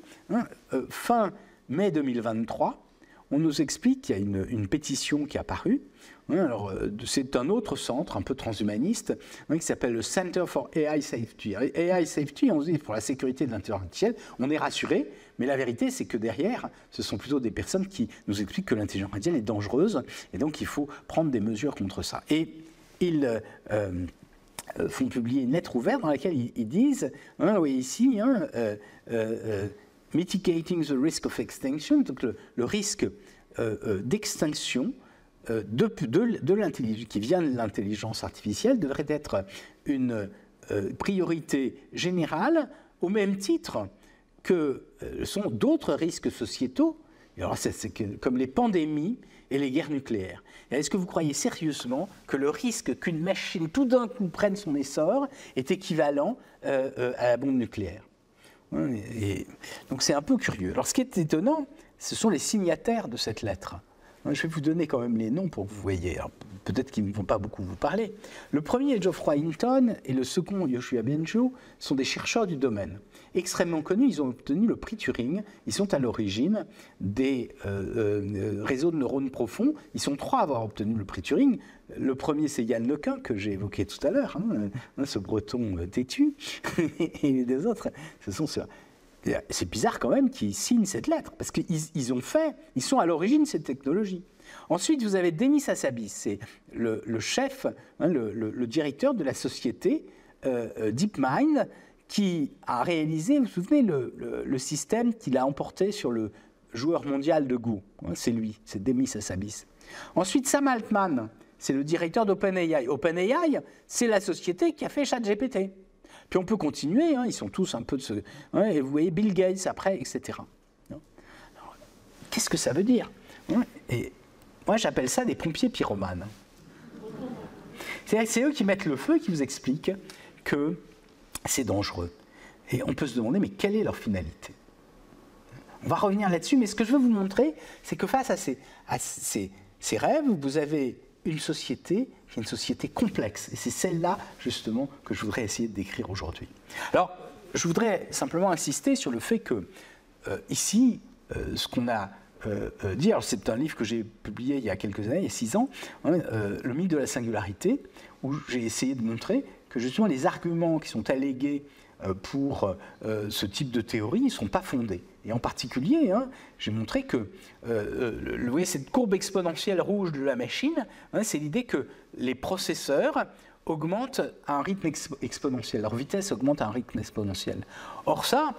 fin mai 2023, on nous explique qu'il y a une, une pétition qui est apparue, alors, euh, c'est un autre centre un peu transhumaniste hein, qui s'appelle le Center for AI Safety. AI Safety, on dit pour la sécurité de l'intelligence artificielle, on est rassuré, mais la vérité, c'est que derrière, ce sont plutôt des personnes qui nous expliquent que l'intelligence artificielle est dangereuse et donc il faut prendre des mesures contre ça. Et ils euh, euh, font publier une lettre ouverte dans laquelle ils, disent, hein, oui, ici, hein, mitigating the risk of extinction, donc le risque d'extinction euh, de, de, qui vient de l'intelligence artificielle devrait être une euh, priorité générale au même titre que euh, sont d'autres risques sociétaux, alors comme les pandémies et les guerres nucléaires. Est-ce que vous croyez sérieusement que le risque qu'une machine tout d'un coup prenne son essor est équivalent à la bombe nucléaire? Donc c'est un peu curieux. Alors ce qui est étonnant, ce sont les signataires de cette lettre. Je vais vous donner quand même les noms pour que vous voyez. Peut-être qu'ils ne vont pas beaucoup vous parler. Le premier, Geoffroy Hinton, et le second, Yoshua Benjo, sont des chercheurs du domaine. Extrêmement connus, ils ont obtenu le prix Turing. Ils sont à l'origine des euh, euh, réseaux de neurones profonds. Ils sont trois à avoir obtenu le prix Turing. Le premier, c'est Yann Lequin, que j'ai évoqué tout à l'heure, hein, hein, ce breton euh, têtu. et les deux autres, ce sont ceux c'est bizarre quand même qu'ils signent cette lettre, parce qu'ils ont fait, ils sont à l'origine de cette technologie. Ensuite, vous avez Denis Hassabis, c'est le, chef, hein, le, directeur de la société euh, euh, DeepMind, qui a réalisé, vous vous souvenez, le, système qu'il a emporté sur le joueur mondial de Go. Hein, c'est lui, c'est Denis Hassabis. Ensuite, Sam Altman, c'est le directeur d'OpenAI. OpenAI, c'est la société qui a fait ChatGPT. Puis on peut continuer, hein, ils sont tous un peu de ce. Vous voyez Bill Gates après, etc. Qu'est-ce que ça veut dire moi j'appelle ça des pompiers pyromanes. C'est eux qui mettent le feu qui vous expliquent que c'est dangereux. Et on peut se demander, mais quelle est leur finalité? On va revenir là-dessus, mais ce que je veux vous montrer, c'est que face à ces rêves, vous avez une société qui est une société complexe. Et c'est celle-là, justement, que je voudrais essayer de décrire aujourd'hui. Alors, je voudrais simplement insister sur le fait que, euh, ici, euh, ce qu'on a euh, dit, alors c'est un livre que j'ai publié il y a quelques années, il y a six ans, hein, Le mythe de la singularité, où j'ai essayé de montrer que justement les arguments qui sont allégués pour ce type de théorie ne sont pas fondés. Et en particulier, hein, j'ai montré que euh, vous voyez, cette courbe exponentielle rouge de la machine, hein, c'est l'idée que les processeurs augmentent à un rythme exponentiel, leur vitesse augmente à un rythme exponentiel. Or ça,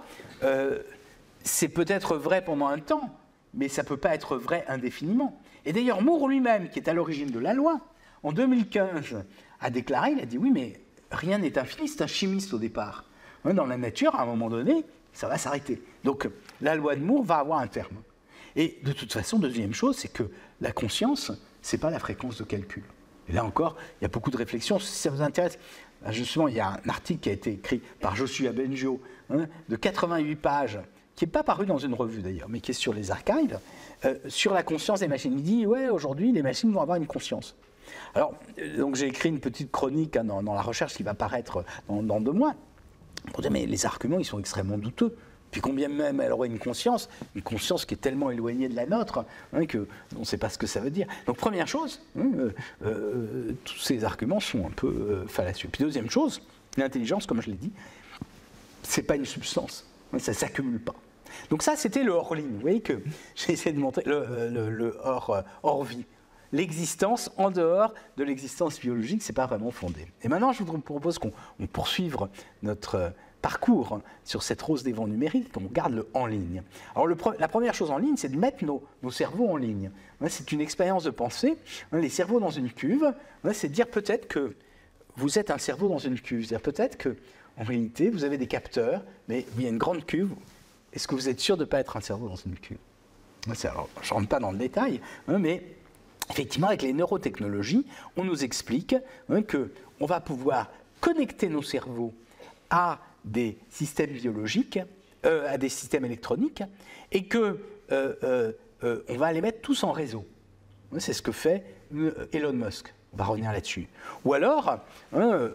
c'est peut-être vrai pendant un temps, mais ça ne peut pas être vrai indéfiniment. Et d'ailleurs, Moore lui-même, qui est à l'origine de la loi, en 2015, a déclaré, il a dit oui, mais rien n'est infini, c'est un chimiste au départ. Hein, dans la nature, à un moment donné, ça va s'arrêter. Donc la loi de Moore va avoir un terme. Et de toute façon, deuxième chose, c'est que la conscience, ce n'est pas la fréquence de calcul. Et là encore, il y a beaucoup de réflexions. Si ça vous intéresse, justement, il y a un article qui a été écrit par Joshua Benjo hein, de 88 pages, qui n'est pas paru dans une revue d'ailleurs, mais qui est sur les archives, euh, sur la conscience des machines. Il dit, ouais, aujourd'hui, les machines vont avoir une conscience. Alors, euh, j'ai écrit une petite chronique hein, dans, la recherche qui va paraître dans deux mois mais les arguments, ils sont extrêmement douteux. Puis combien même elle aurait une conscience, une conscience qui est tellement éloignée de la nôtre hein, qu'on ne sait pas ce que ça veut dire. Donc première chose, hein, euh, euh, tous ces arguments sont un peu euh, fallacieux. Puis deuxième chose, l'intelligence, comme je l'ai dit, c'est pas une substance, hein, ça s'accumule pas. Donc ça, c'était le hors-ligne. Vous voyez que j'ai essayé de montrer le, hors, hors vie l'existence en dehors de l'existence biologique, ce n'est pas vraiment fondé. Et maintenant, je vous propose qu'on poursuive notre parcours sur cette rose des vents numériques, qu'on garde le en ligne. Alors la première chose en ligne, c'est de mettre nos, cerveaux en ligne. C'est une expérience de pensée. Les cerveaux dans une cuve, c'est dire peut-être que vous êtes un cerveau dans une cuve. C'est-à-dire peut-être que en réalité, vous avez des capteurs, mais il y a une grande cuve. Est-ce que vous êtes sûr de ne pas être un cerveau dans une cuve? Alors, Je ne rentre pas dans le détail, mais effectivement, avec les neurotechnologies, on nous explique hein, qu'on va pouvoir connecter nos cerveaux à des systèmes biologiques, euh, à des systèmes électroniques, et que euh, euh, on va les mettre tous en réseau. C'est ce que fait Elon Musk. On va revenir là-dessus. Ou alors, hein,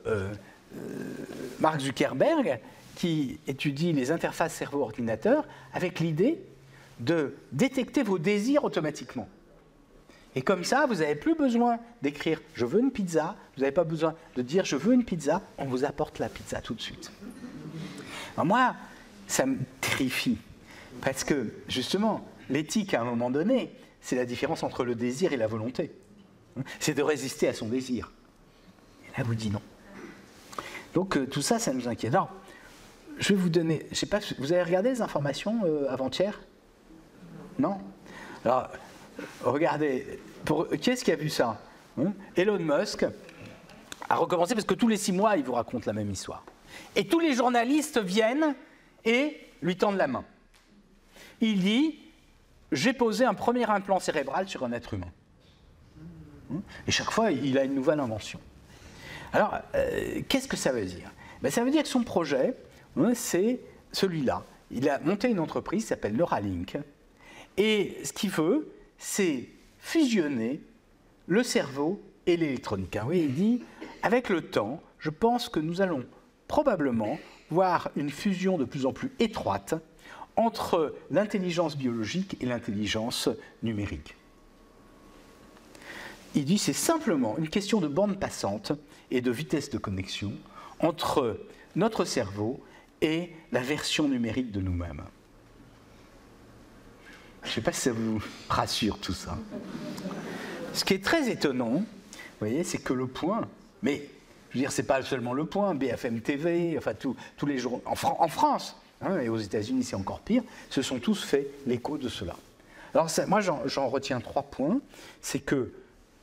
Mark Zuckerberg, qui étudie les interfaces cerveau-ordinateur avec l'idée de détecter vos désirs automatiquement. Et comme ça, vous n'avez plus besoin d'écrire je veux une pizza, vous n'avez pas besoin de dire je veux une pizza, on vous apporte la pizza tout de suite. Moi, ça me terrifie. Parce que, justement, l'éthique, à un moment donné, c'est la différence entre le désir et la volonté. C'est de résister à son désir. Et là, vous dit non. Donc, euh, tout ça, ça nous inquiète. Alors, je vais vous donner, je sais pas, vous avez regardé les informations euh, avant-hier? Non? Alors, regardez, qui est-ce qui a vu ça? Hein? Elon Musk a recommencé parce que tous les six mois, il vous raconte la même histoire. Et tous les journalistes viennent et lui tendent la main. Il dit J'ai posé un premier implant cérébral sur un être humain. Hein et chaque fois, il a une nouvelle invention. Alors, euh, qu'est-ce que ça veut dire? Ben, Ça veut dire que son projet, hein, c'est celui-là. Il a monté une entreprise qui s'appelle Neuralink. Et ce qu'il veut, c'est fusionner le cerveau et l'électronique. Oui, il dit, avec le temps, je pense que nous allons probablement voir une fusion de plus en plus étroite entre l'intelligence biologique et l'intelligence numérique. Il dit c'est simplement une question de bande passante et de vitesse de connexion entre notre cerveau et la version numérique de nous-mêmes. Je ne sais pas si ça vous rassure tout ça. Ce qui est très étonnant, vous voyez, c'est que le point, mais je veux dire, c'est pas seulement le point, BFM TV, enfin tous les jours, en, France, hein, et aux États-Unis c'est encore pire, se sont tous fait l'écho de cela. Alors moi j'en retiens trois points, c'est que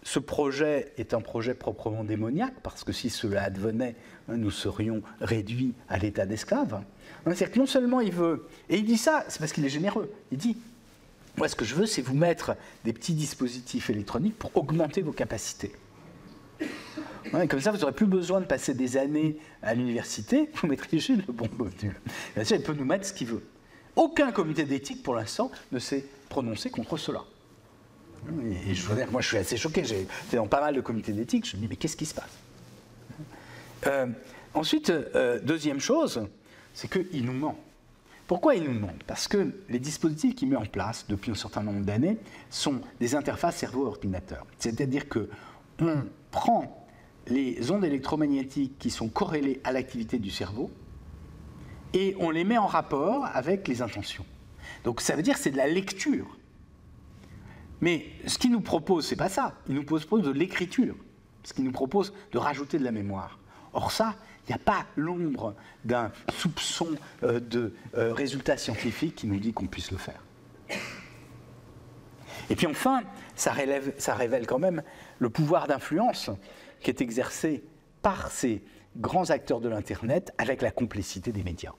ce projet est un projet proprement démoniaque, parce que si cela advenait, hein, nous serions réduits à l'état d'esclaves. Hein, c'est-à-dire que non seulement il veut, et il dit ça, c'est parce qu'il est généreux, il dit moi, ce que je veux, c'est vous mettre des petits dispositifs électroniques pour augmenter vos capacités. Comme ça, vous n'aurez plus besoin de passer des années à l'université, vous juste le bon module. Bien sûr, il peut nous mettre ce qu'il veut. Aucun comité d'éthique, pour l'instant, ne s'est prononcé contre cela. Et je veux dire, moi, je suis assez choqué. J'ai été dans pas mal de comités d'éthique. Je me dis, mais qu'est-ce qui se passe? Euh, Ensuite, euh, deuxième chose, c'est qu'il nous ment. Pourquoi il nous ment? Parce que les dispositifs qu'il met en place depuis un certain nombre d'années sont des interfaces cerveau-ordinateur. C'est-à-dire que on prend les ondes électromagnétiques qui sont corrélées à l'activité du cerveau et on les met en rapport avec les intentions. Donc ça veut dire que c'est de la lecture. Mais ce qu'il nous propose, c'est pas ça. Il nous propose de l'écriture. Ce qu'il nous propose de rajouter de la mémoire. Or ça, il n'y a pas l'ombre d'un soupçon euh, de euh, résultat scientifique qui nous dit qu'on puisse le faire. Et puis enfin, ça, ça révèle quand même le pouvoir d'influence qui est exercé par ces grands acteurs de l'Internet avec la complicité des médias.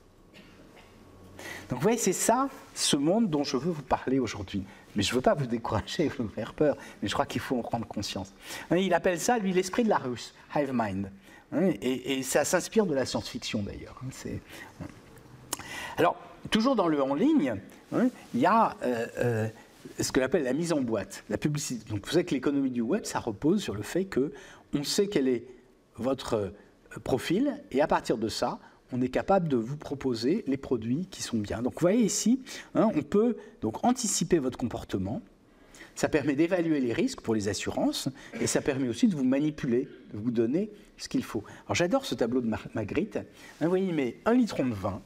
Donc vous voyez, c'est ça, ce monde dont je veux vous parler aujourd'hui. Mais je ne veux pas vous décourager, vous faire peur, mais je crois qu'il faut en prendre conscience. Il appelle ça, lui, l'esprit de la russe, hive mind. Et, ça s'inspire de la science-fiction d'ailleurs. Alors, toujours dans le en ligne, il y a euh, euh, ce que appelle la mise en boîte, la publicité. Donc vous savez que l'économie du web, ça repose sur le fait que on sait quel est votre euh, profil, et à partir de ça, on est capable de vous proposer les produits qui sont bien. Donc vous voyez ici, hein, on peut donc anticiper votre comportement. Ça permet d'évaluer les risques pour les assurances et ça permet aussi de vous manipuler, de vous donner ce qu'il faut. Alors j'adore ce tableau de Magritte. Hein, vous voyez, il met un litre de vin.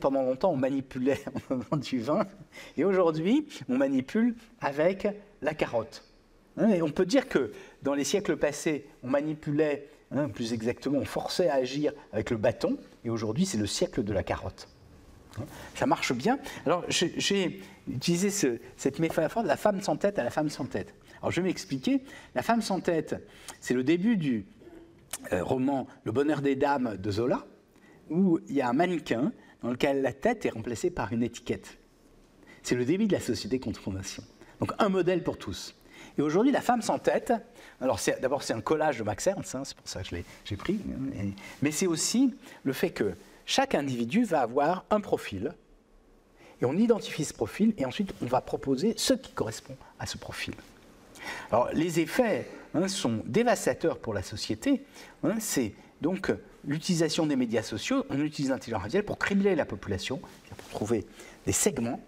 Pendant longtemps, on manipulait en du vin. Et aujourd'hui, on manipule avec la carotte. Et on peut dire que dans les siècles passés, on manipulait Hein, plus exactement, on forçait à agir avec le bâton, et aujourd'hui c'est le siècle de la carotte. Hein, ça marche bien. Alors j'ai utilisé cette métaphore de la femme sans tête à la femme sans tête. Alors je vais m'expliquer. La femme sans tête, c'est le début du euh, roman Le bonheur des dames de Zola, où il y a un mannequin dans lequel la tête est remplacée par une étiquette. C'est le début de la société contre fondation. Donc un modèle pour tous. Et aujourd'hui, la femme sans tête, alors d'abord c'est un collage de Max Ernst, hein, c'est pour ça que j'ai pris, mais c'est aussi le fait que chaque individu va avoir un profil, et on identifie ce profil, et ensuite on va proposer ce qui correspond à ce profil. Alors les effets hein, sont dévastateurs pour la société, hein, c'est donc l'utilisation des médias sociaux, on utilise l'intelligence artificielle pour cribler la population, pour trouver des segments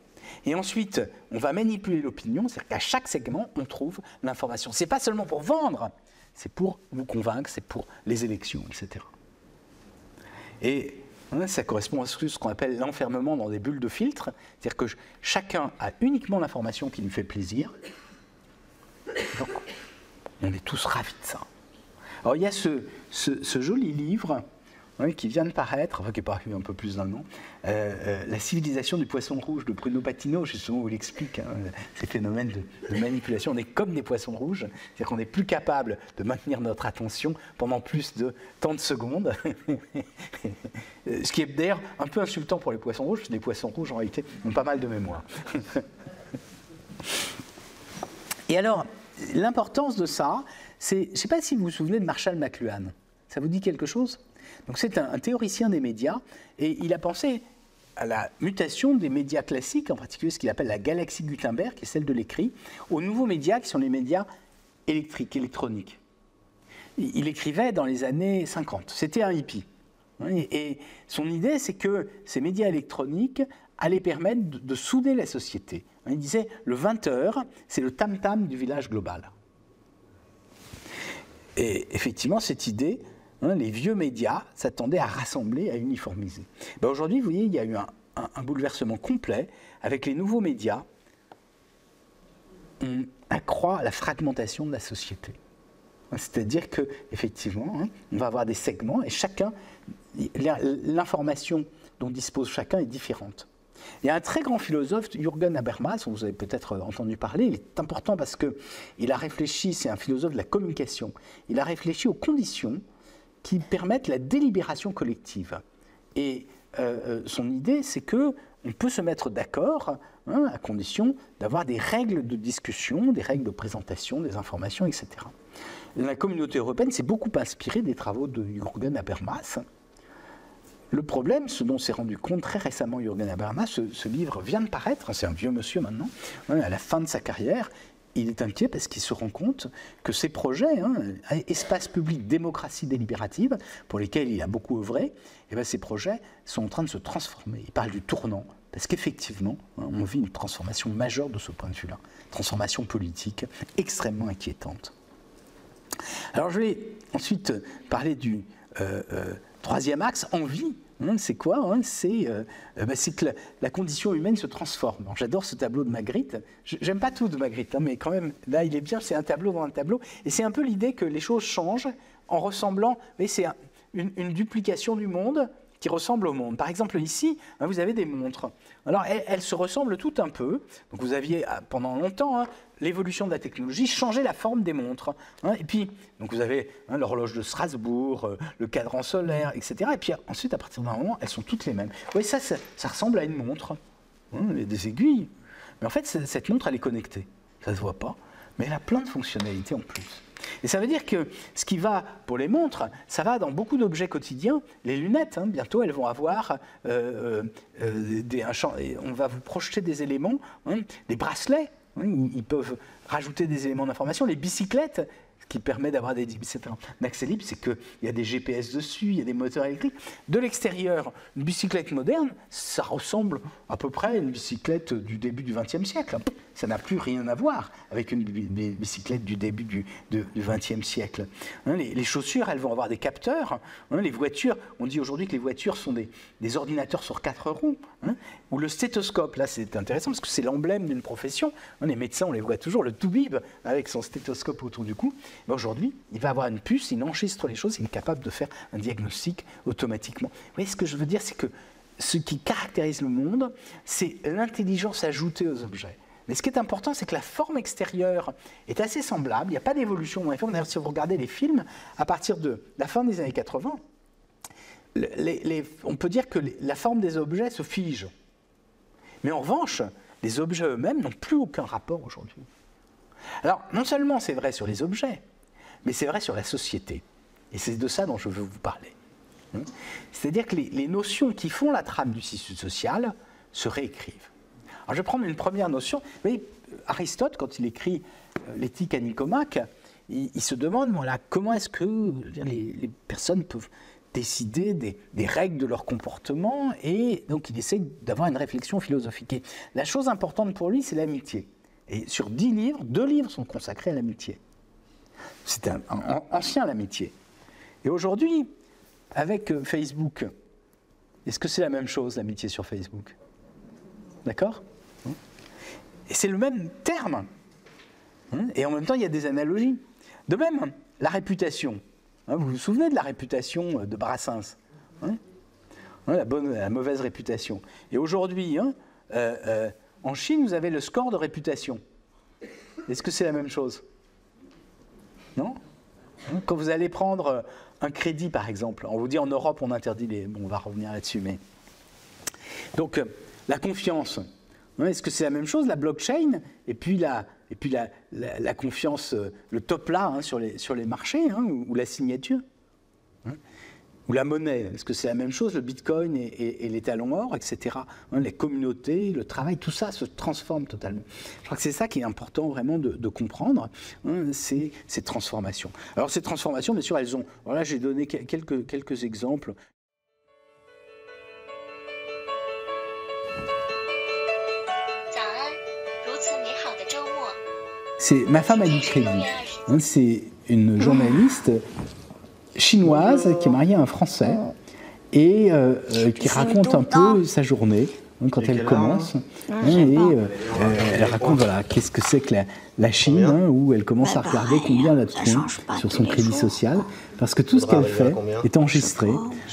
et ensuite, on va manipuler l'opinion, c'est-à-dire qu'à chaque segment, on trouve l'information. Ce n'est pas seulement pour vendre, c'est pour vous convaincre, c'est pour les élections, etc. Et hein, ça correspond à ce qu'on appelle l'enfermement dans des bulles de filtre, c'est-à-dire que chacun a uniquement l'information qui lui fait plaisir. Donc, on est tous ravis de ça. Alors, il y a ce joli livre qui vient de paraître, enfin qui est paru un peu plus d'un an, euh, euh, La civilisation du poisson rouge de Bruno Patino, justement, où il explique hein, ces phénomènes de, manipulation. On est comme des poissons rouges, c'est-à-dire qu'on n'est plus capable de maintenir notre attention pendant plus de tant de secondes. Ce qui est d'ailleurs un peu insultant pour les poissons rouges, parce que les poissons rouges, en réalité, ont pas mal de mémoire. Et alors, l'importance de ça, c'est, je ne sais pas si vous vous souvenez de Marshall McLuhan. Ça vous dit quelque chose? Donc c'est un, théoricien des médias et il a pensé à la mutation des médias classiques, en particulier ce qu'il appelle la galaxie Gutenberg, qui est celle de l'écrit, aux nouveaux médias qui sont les médias électriques, électroniques. Il écrivait dans les années 50. C'était un hippie. Et son idée, c'est que ces médias électroniques allaient permettre de, souder la société. Il disait le 20h, c'est le tam-tam du village global. Et effectivement, cette idée Hein, les vieux médias s'attendaient à rassembler, à uniformiser. Ben, aujourd'hui, vous voyez, il y a eu un, bouleversement complet avec les nouveaux médias. On accroît la fragmentation de la société. C'est-à-dire que effectivement, hein, on va avoir des segments et chacun, l'information dont dispose chacun est différente. Il y a un très grand philosophe, Jürgen Habermas, dont vous avez peut-être entendu parler. Il est important parce que il a réfléchi. C'est un philosophe de la communication. Il a réfléchi aux conditions qui permettent la délibération collective. Et euh, euh, son idée, c'est que on peut se mettre d'accord hein, à condition d'avoir des règles de discussion, des règles de présentation des informations, etc. La communauté européenne s'est beaucoup inspirée des travaux de Jürgen Habermas. Le problème, ce dont s'est rendu compte très récemment Jürgen Habermas, ce, livre vient de paraître, c'est un vieux monsieur maintenant, hein, à la fin de sa carrière, il est inquiet parce qu'il se rend compte que ces projets, hein, espace public, démocratie délibérative, pour lesquels il a beaucoup œuvré, eh bien, ces projets sont en train de se transformer. Il parle du tournant, parce qu'effectivement, hein, on vit une transformation majeure de ce point de vue-là, transformation politique extrêmement inquiétante. Alors je vais ensuite parler du euh, euh, troisième axe, envie. Hein, c'est quoi hein euh, bah, C'est que la, condition humaine se transforme. J'adore ce tableau de Magritte. J'aime pas tout de Magritte, hein, mais quand même, là, il est bien. C'est un tableau dans un tableau. Et c'est un peu l'idée que les choses changent en ressemblant. Mais c'est une, duplication du monde qui ressemble au monde. Par exemple, ici, hein, vous avez des montres. Alors, elles, se ressemblent toutes un peu. Donc, vous aviez ah, pendant longtemps hein, l'évolution de la technologie changer la forme des montres. Hein. et puis, donc vous avez l'horloge de Strasbourg, euh, le cadran solaire, etc. Et puis ensuite, à partir d'un moment, elles sont toutes les mêmes. Vous voyez, ça, ça, ressemble à une montre. il y a des aiguilles. Mais en fait, cette montre, elle est connectée. Ça ne se voit pas. Mais elle a plein de fonctionnalités en plus. Et ça veut dire que ce qui va pour les montres, ça va dans beaucoup d'objets quotidiens. Les lunettes, hein, bientôt, elles vont avoir euh, euh, euh, des, on va vous projeter des éléments, hein, des bracelets. Hein, ils peuvent rajouter des éléments d'information. Les bicyclettes, qui permet d'avoir des c'est un accès libre, c'est qu'il y a des GPS dessus, il y a des moteurs électriques. De l'extérieur, une bicyclette moderne, ça ressemble à peu près à une bicyclette du début du XXe siècle ça n'a plus rien à voir avec une bicyclette du début du XXe siècle. Hein, les, chaussures, elles vont avoir des capteurs. Hein, les voitures, on dit aujourd'hui que les voitures sont des, ordinateurs sur quatre roues. Hein, ou le stéthoscope, là c'est intéressant parce que c'est l'emblème d'une profession. les médecins, on les voit toujours, le toubib avec son stéthoscope autour du cou. Aujourd'hui, il va avoir une puce, il enregistre les choses, il est capable de faire un diagnostic automatiquement. Vous voyez, ce que je veux dire, c'est que ce qui caractérise le monde, c'est l'intelligence ajoutée aux objets. Mais ce qui est important, c'est que la forme extérieure est assez semblable. Il n'y a pas d'évolution. D'ailleurs, si vous regardez les films, à partir de la fin des années 80, on peut dire que la forme des objets se fige. Mais en revanche, les objets eux-mêmes n'ont plus aucun rapport aujourd'hui. Alors, non seulement c'est vrai sur les objets, mais c'est vrai sur la société. Et c'est de ça dont je veux vous parler. C'est-à-dire que les notions qui font la trame du système social se réécrivent. Alors je vais prendre une première notion. Vous voyez, Aristote, quand il écrit euh, l'éthique à Nicomaque, il, se demande voilà, comment est-ce que les, personnes peuvent décider des, règles de leur comportement et donc il essaie d'avoir une réflexion philosophique. La chose importante pour lui, c'est l'amitié. Et sur dix livres, deux livres sont consacrés à l'amitié. C'est un, ancien l'amitié. Et aujourd'hui, avec euh, Facebook, est-ce que c'est la même chose l'amitié sur Facebook? D'accord? Et c'est le même terme. Hein, et en même temps, il y a des analogies. De même, la réputation. Hein, vous vous souvenez de la réputation de Brassens hein la, bonne, la mauvaise réputation. Et aujourd'hui, euh, euh, en Chine, vous avez le score de réputation. Est-ce que c'est la même chose? Non? Quand vous allez prendre un crédit, par exemple, on vous dit en Europe, on interdit les. Bon, on va revenir là-dessus, mais. Donc, euh, la confiance. Est-ce que c'est la même chose, la blockchain, et puis la, et puis la, la, confiance, euh, le top là hein, sur, les, sur les marchés, hein, ou, la signature hein, Ou la monnaie, est-ce que c'est la même chose, le bitcoin et, les talons or, etc. les communautés, le travail, tout ça se transforme totalement. Je crois que c'est ça qui est important vraiment de, comprendre, c'est ces transformations. Alors ces transformations, bien sûr, elles ont... Voilà, j'ai donné quelques, quelques exemples. C'est Ma femme a du crédit. Hein, c'est une journaliste chinoise qui est mariée à un Français et euh, euh, qui raconte un peu sa journée hein, quand elle commence. Hein, et euh, elle raconte voilà, qu'est-ce que c'est que la, Chine, où elle commence à regarder combien elle a de points sur son crédit social, parce que tout ce qu'elle fait est enregistré.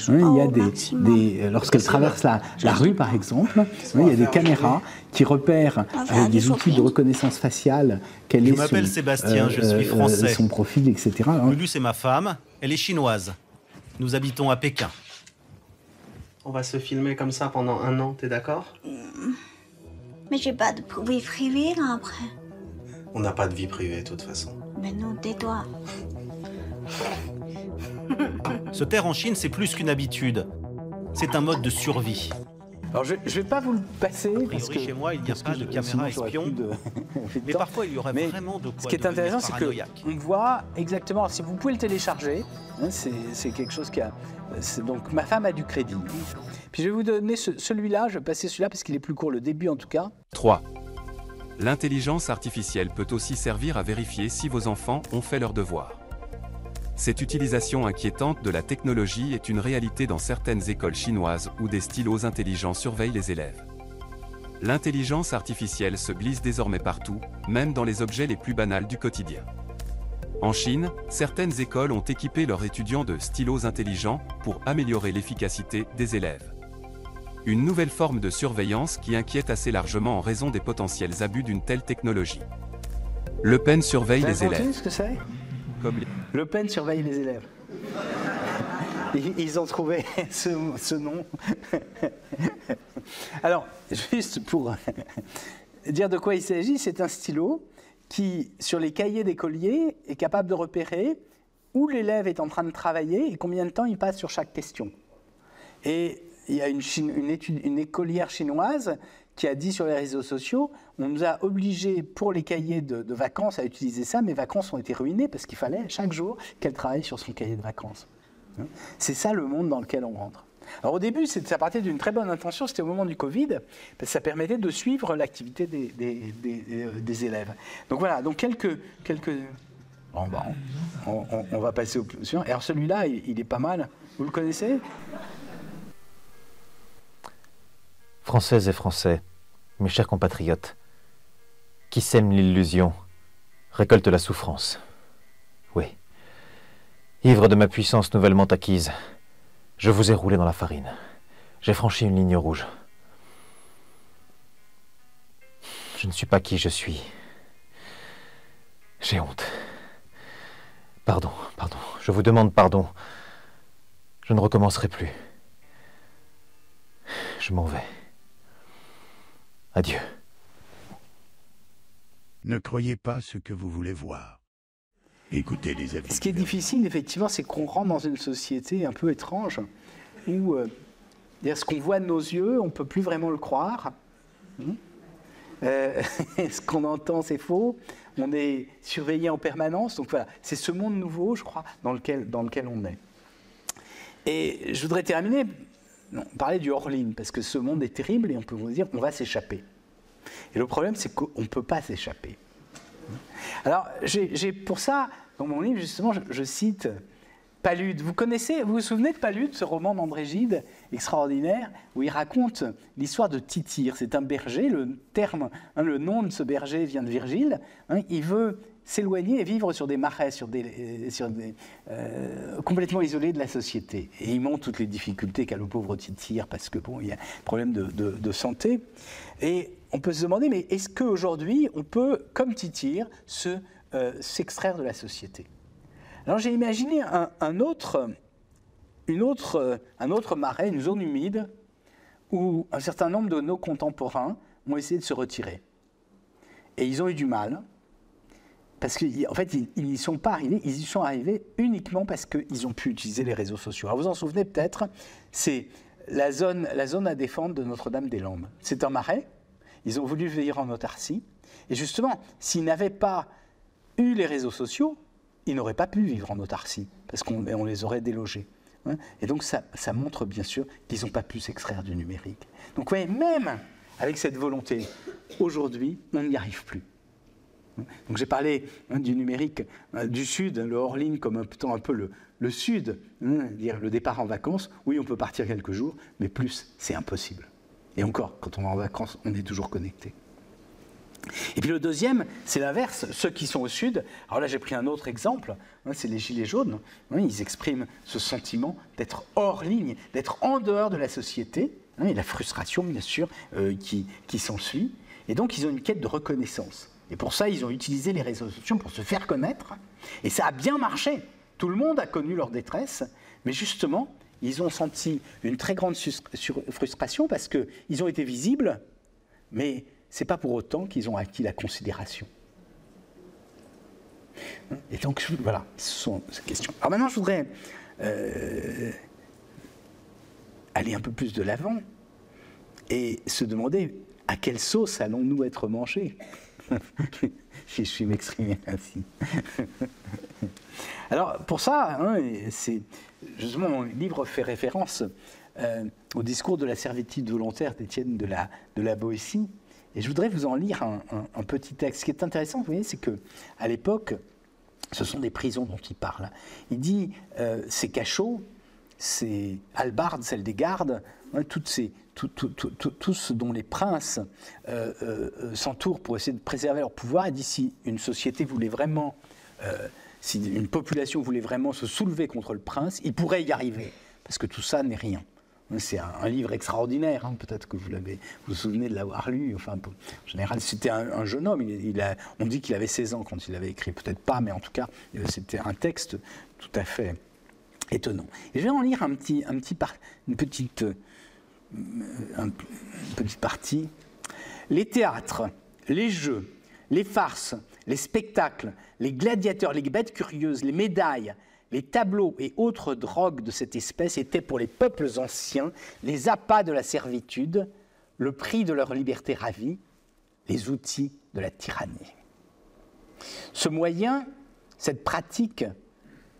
il y a des, lorsqu'elle traverse la, la, rue, par exemple, il y a des caméras qui repèrent avec des outils de reconnaissance faciale quel je est m'appelle Sébastien, je suis français. son profil, etc. Lulu, c'est ma femme, elle est chinoise. Nous habitons à Pékin. On va se filmer comme ça pendant un an, t'es d'accord? Mais j'ai pas de vie privée là après. On n'a pas de vie privée de toute façon. Mais non, tais-toi. Se taire en Chine, c'est plus qu'une habitude. C'est un mode de survie. Alors je ne vais pas vous le passer. parce que, chez moi, il n'y a pas de caméra espion. mais parfois, il y aurait vraiment de quoi Ce qui est intéressant, c'est qu'on voit exactement. Si vous pouvez le télécharger, hein, c'est quelque chose qui a. Donc ma femme a du crédit. Puis je vais vous donner celui-là. Je vais passer celui-là parce qu'il est plus court, le début en tout cas. 3. L'intelligence artificielle peut aussi servir à vérifier si vos enfants ont fait leurs devoirs. Cette utilisation inquiétante de la technologie est une réalité dans certaines écoles chinoises où des stylos intelligents surveillent les élèves. L'intelligence artificielle se glisse désormais partout, même dans les objets les plus banals du quotidien. En Chine, certaines écoles ont équipé leurs étudiants de stylos intelligents pour améliorer l'efficacité des élèves. Une nouvelle forme de surveillance qui inquiète assez largement en raison des potentiels abus d'une telle technologie. Le Pen surveille les élèves. Le Pen surveille les élèves. Ils ont trouvé ce, nom. Alors, juste pour dire de quoi il s'agit, c'est un stylo qui, sur les cahiers d'écoliers, est capable de repérer où l'élève est en train de travailler et combien de temps il passe sur chaque question. Et il y a une écolière chinoise qui a dit sur les réseaux sociaux, on nous a obligés pour les cahiers de, vacances à utiliser ça, mes vacances ont été ruinées parce qu'il fallait chaque jour qu'elle travaille sur son cahier de vacances. Hein. C'est ça le monde dans lequel on rentre. Alors au début, ça partait d'une très bonne intention, c'était au moment du Covid, parce que ça permettait de suivre l'activité des, des élèves. Donc voilà, donc quelques... quelques... Bon, bah, on, va passer au plus. Alors celui-là, il, il est pas mal. Vous le connaissez? Françaises et Français, mes chers compatriotes, qui sème l'illusion récolte la souffrance. Oui. Ivre de ma puissance nouvellement acquise, je vous ai roulé dans la farine. J'ai franchi une ligne rouge. Je ne suis pas qui je suis. J'ai honte. Pardon, pardon. Je vous demande pardon. Je ne recommencerai plus. Je m'en vais. Adieu. Ne croyez pas ce que vous voulez voir. Écoutez les avis. Ce qui est difficile, effectivement, c'est qu'on rentre dans une société un peu étrange où euh, ce qu'on voit de nos yeux, on ne peut plus vraiment le croire. Hmm Euh, ce qu'on entend, c'est faux. On est surveillé en permanence. Donc voilà, c'est ce monde nouveau, je crois, dans lequel, dans lequel on est. Et je voudrais terminer, non, parler du hors-ligne, parce que ce monde est terrible et on peut vous dire on va s'échapper. Et le problème, c'est qu'on ne peut pas s'échapper. Alors, j'ai pour ça, dans mon livre, justement, je, cite Palude. Vous connaissez, vous vous souvenez de Palude, ce roman d'André Gide, extraordinaire, où il raconte l'histoire de Tityre. C'est un berger, le terme, hein, le nom de ce berger vient de Virgile. hein, il veut s'éloigner et vivre sur des marais, sur des, euh, euh, complètement isolés de la société. Et il montre toutes les difficultés qu'a le pauvre Tityre, parce que bon, il y a un problème de- de santé. Et on peut se demander, mais est-ce qu'aujourd'hui, on peut, comme Tityre, se, euh, s'extraire de la société? Alors j'ai imaginé un, autre, un autre marais, une zone humide, où un certain nombre de nos contemporains ont essayé de se retirer. Et ils ont eu du mal, parce qu'en fait, ils ils n'y sont pas arrivés, ils y sont arrivés uniquement parce qu'ils ont pu utiliser les réseaux sociaux. Alors vous en souvenez peut-être, c'est la zone, la zone à défendre de Notre-Dame-des-Landes. C'est un marais, ils ont voulu vivre en autarcie, et justement, s'ils n'avaient pas eu les réseaux sociaux, ils n'auraient pas pu vivre en autarcie, parce qu'on on les aurait délogés. hein. Et donc ça, montre bien sûr qu'ils n'ont pas pu s'extraire du numérique. Donc vous voyez, même avec cette volonté, aujourd'hui, on n'y arrive plus. Donc j'ai parlé hein, du numérique hein, du Sud, le hors-ligne comme un, plutôt un peu le, le Sud, hein, dire le départ en vacances. Oui, on peut partir quelques jours, mais plus, c'est impossible. Et encore, quand on est en vacances, on est toujours connecté. Et puis le deuxième, c'est l'inverse, ceux qui sont au sud. Alors là, j'ai pris un autre exemple, hein, c'est les gilets jaunes. hein, ils expriment ce sentiment d'être hors ligne, d'être en dehors de la société, hein, et la frustration, bien sûr, euh, qui, qui s'ensuit. Et donc, ils ont une quête de reconnaissance. Et pour ça, ils ont utilisé les réseaux sociaux pour se faire connaître. Et ça a bien marché. Tout le monde a connu leur détresse, mais justement, ils ont senti une très grande frustration parce qu'ils ont été visibles, mais c'est pas pour autant qu'ils ont acquis la considération. Et donc, voilà, ce sont ces questions. Alors maintenant, je voudrais euh, aller un peu plus de l'avant et se demander à quelle sauce allons-nous être mangés? Je suis m'exprimer ainsi. Alors, pour ça, hein, c'est justement mon livre fait référence euh, au discours de la servitude volontaire d'Étienne de la, de la Boétie. Et je voudrais vous en lire un, petit texte. Ce qui est intéressant, vous voyez, c'est que à l'époque, ce sont des prisons dont il parle. Il dit euh, ces cachots, ces halbardes, celles des gardes, toutes ces, tout, ce dont les princes euh, euh, euh, s'entourent pour essayer de préserver leur pouvoir. Il dit si une société voulait vraiment, si une population voulait vraiment se soulever contre le prince, il pourrait y arriver, parce que tout ça n'est rien. C'est un, livre extraordinaire, hein, peut-être que vous l'avez, vous vous souvenez de l'avoir lu. Enfin, en général, c'était un, un jeune homme. On dit qu'il avait 16 ans quand il l'avait écrit, peut-être pas, mais en tout cas, c'était un texte tout à fait étonnant. Et je vais en lire un petit, un petit une petite, une petite partie. Les théâtres, les jeux, les farces, les spectacles, les gladiateurs, les bêtes curieuses, les médailles, les tableaux et autres drogues de cette espèce étaient pour les peuples anciens les appâts de la servitude, le prix de leur liberté ravie, les outils de la tyrannie. Ce moyen, cette pratique,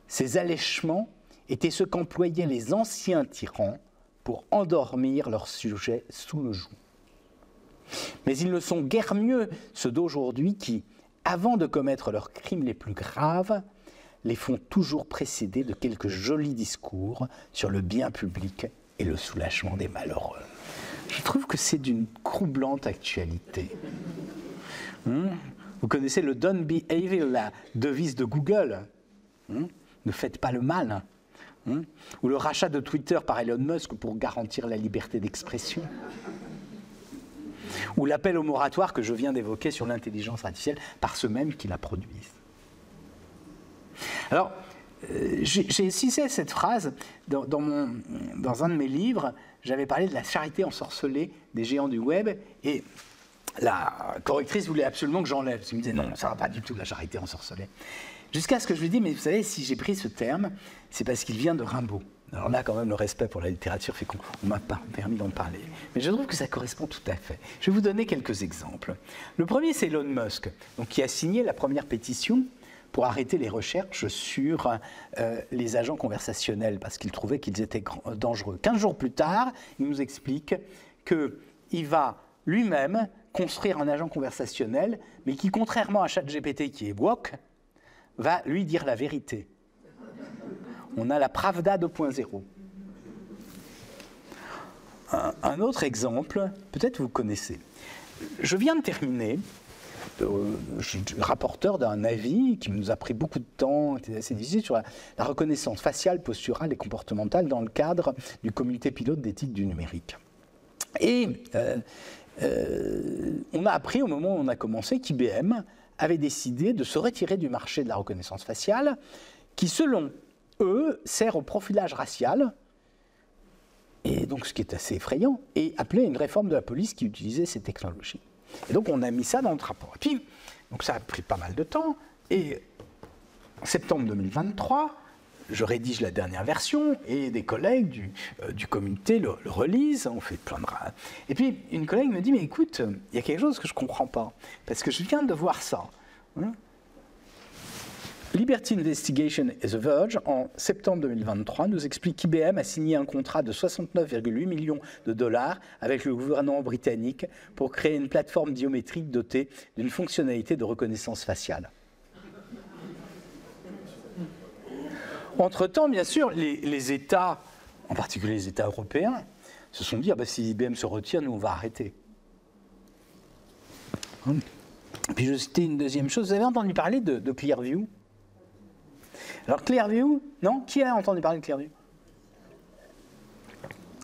ces allèchements étaient ce qu'employaient les anciens tyrans pour endormir leurs sujets sous le joug. Mais ils ne sont guère mieux ceux d'aujourd'hui qui, avant de commettre leurs crimes les plus graves, les font toujours précéder de quelques jolis discours sur le bien public et le soulagement des malheureux. Je trouve que c'est d'une troublante actualité. Hmm? Vous connaissez le Don't Be Evil, la devise de Google. Hmm? Ne faites pas le mal. Hmm? Ou le rachat de Twitter par Elon Musk pour garantir la liberté d'expression. Ou l'appel au moratoire que je viens d'évoquer sur l'intelligence artificielle par ceux mêmes qui la produisent. Alors, euh, j'ai cité cette phrase dans, un de mes livres. J'avais parlé de la charité ensorcelée des géants du web et la correctrice voulait absolument que j'enlève. Qu'elle me disait non, ça va pas du tout la charité ensorcelée. Jusqu'à ce que je lui dise, mais vous savez, si j'ai pris ce terme, c'est parce qu'il vient de Rimbaud. Alors là, quand même, le respect pour la littérature fait qu'on ne m'a pas permis d'en parler. Mais je trouve que ça correspond tout à fait. Je vais vous donner quelques exemples. Le premier, c'est Elon Musk, donc, qui a signé la première pétition pour arrêter les recherches sur euh, les agents conversationnels, parce qu'il trouvait qu'ils étaient grand- dangereux. Quinze jours plus tard, il nous explique qu'il va lui-même construire un agent conversationnel, mais qui, contrairement à ChatGPT qui est woke, va lui dire la vérité. On a la Pravda 2.0. Un, un autre exemple, peut-être vous connaissez. Je viens de terminer, euh, je suis rapporteur d'un avis qui nous a pris beaucoup de temps, était assez difficile, sur la, la reconnaissance faciale, posturale et comportementale dans le cadre du comité pilote d'éthique du numérique. Et euh, euh, on a appris au moment où on a commencé qu'IBM avait décidé de se retirer du marché de la reconnaissance faciale, qui selon eux sert au profilage racial, et donc ce qui est assez effrayant, et appelait une réforme de la police qui utilisait ces technologies. Et donc on a mis ça dans notre rapport. Et puis, donc ça a pris pas mal de temps, et en septembre 2023, je rédige la dernière version et des collègues du, euh, du comité le, relisent, on fait plein de... ra- Et puis une collègue me dit, mais écoute, il y a quelque chose que je ne comprends pas, parce que je viens de voir ça. hein. Liberty Investigation et The Verge, en septembre 2023, nous explique qu'IBM a signé un contrat de 69,8 millions de dollars avec le gouvernement britannique pour créer une plateforme biométrique dotée d'une fonctionnalité de reconnaissance faciale. Entre-temps, bien sûr, les, États, en particulier les États européens, se sont dit, ah ben, si IBM se retire, nous, on va arrêter. Puis je citais une deuxième chose. Vous avez entendu parler de, de Clearview? Alors Clearview, non? Qui a entendu parler de Clearview?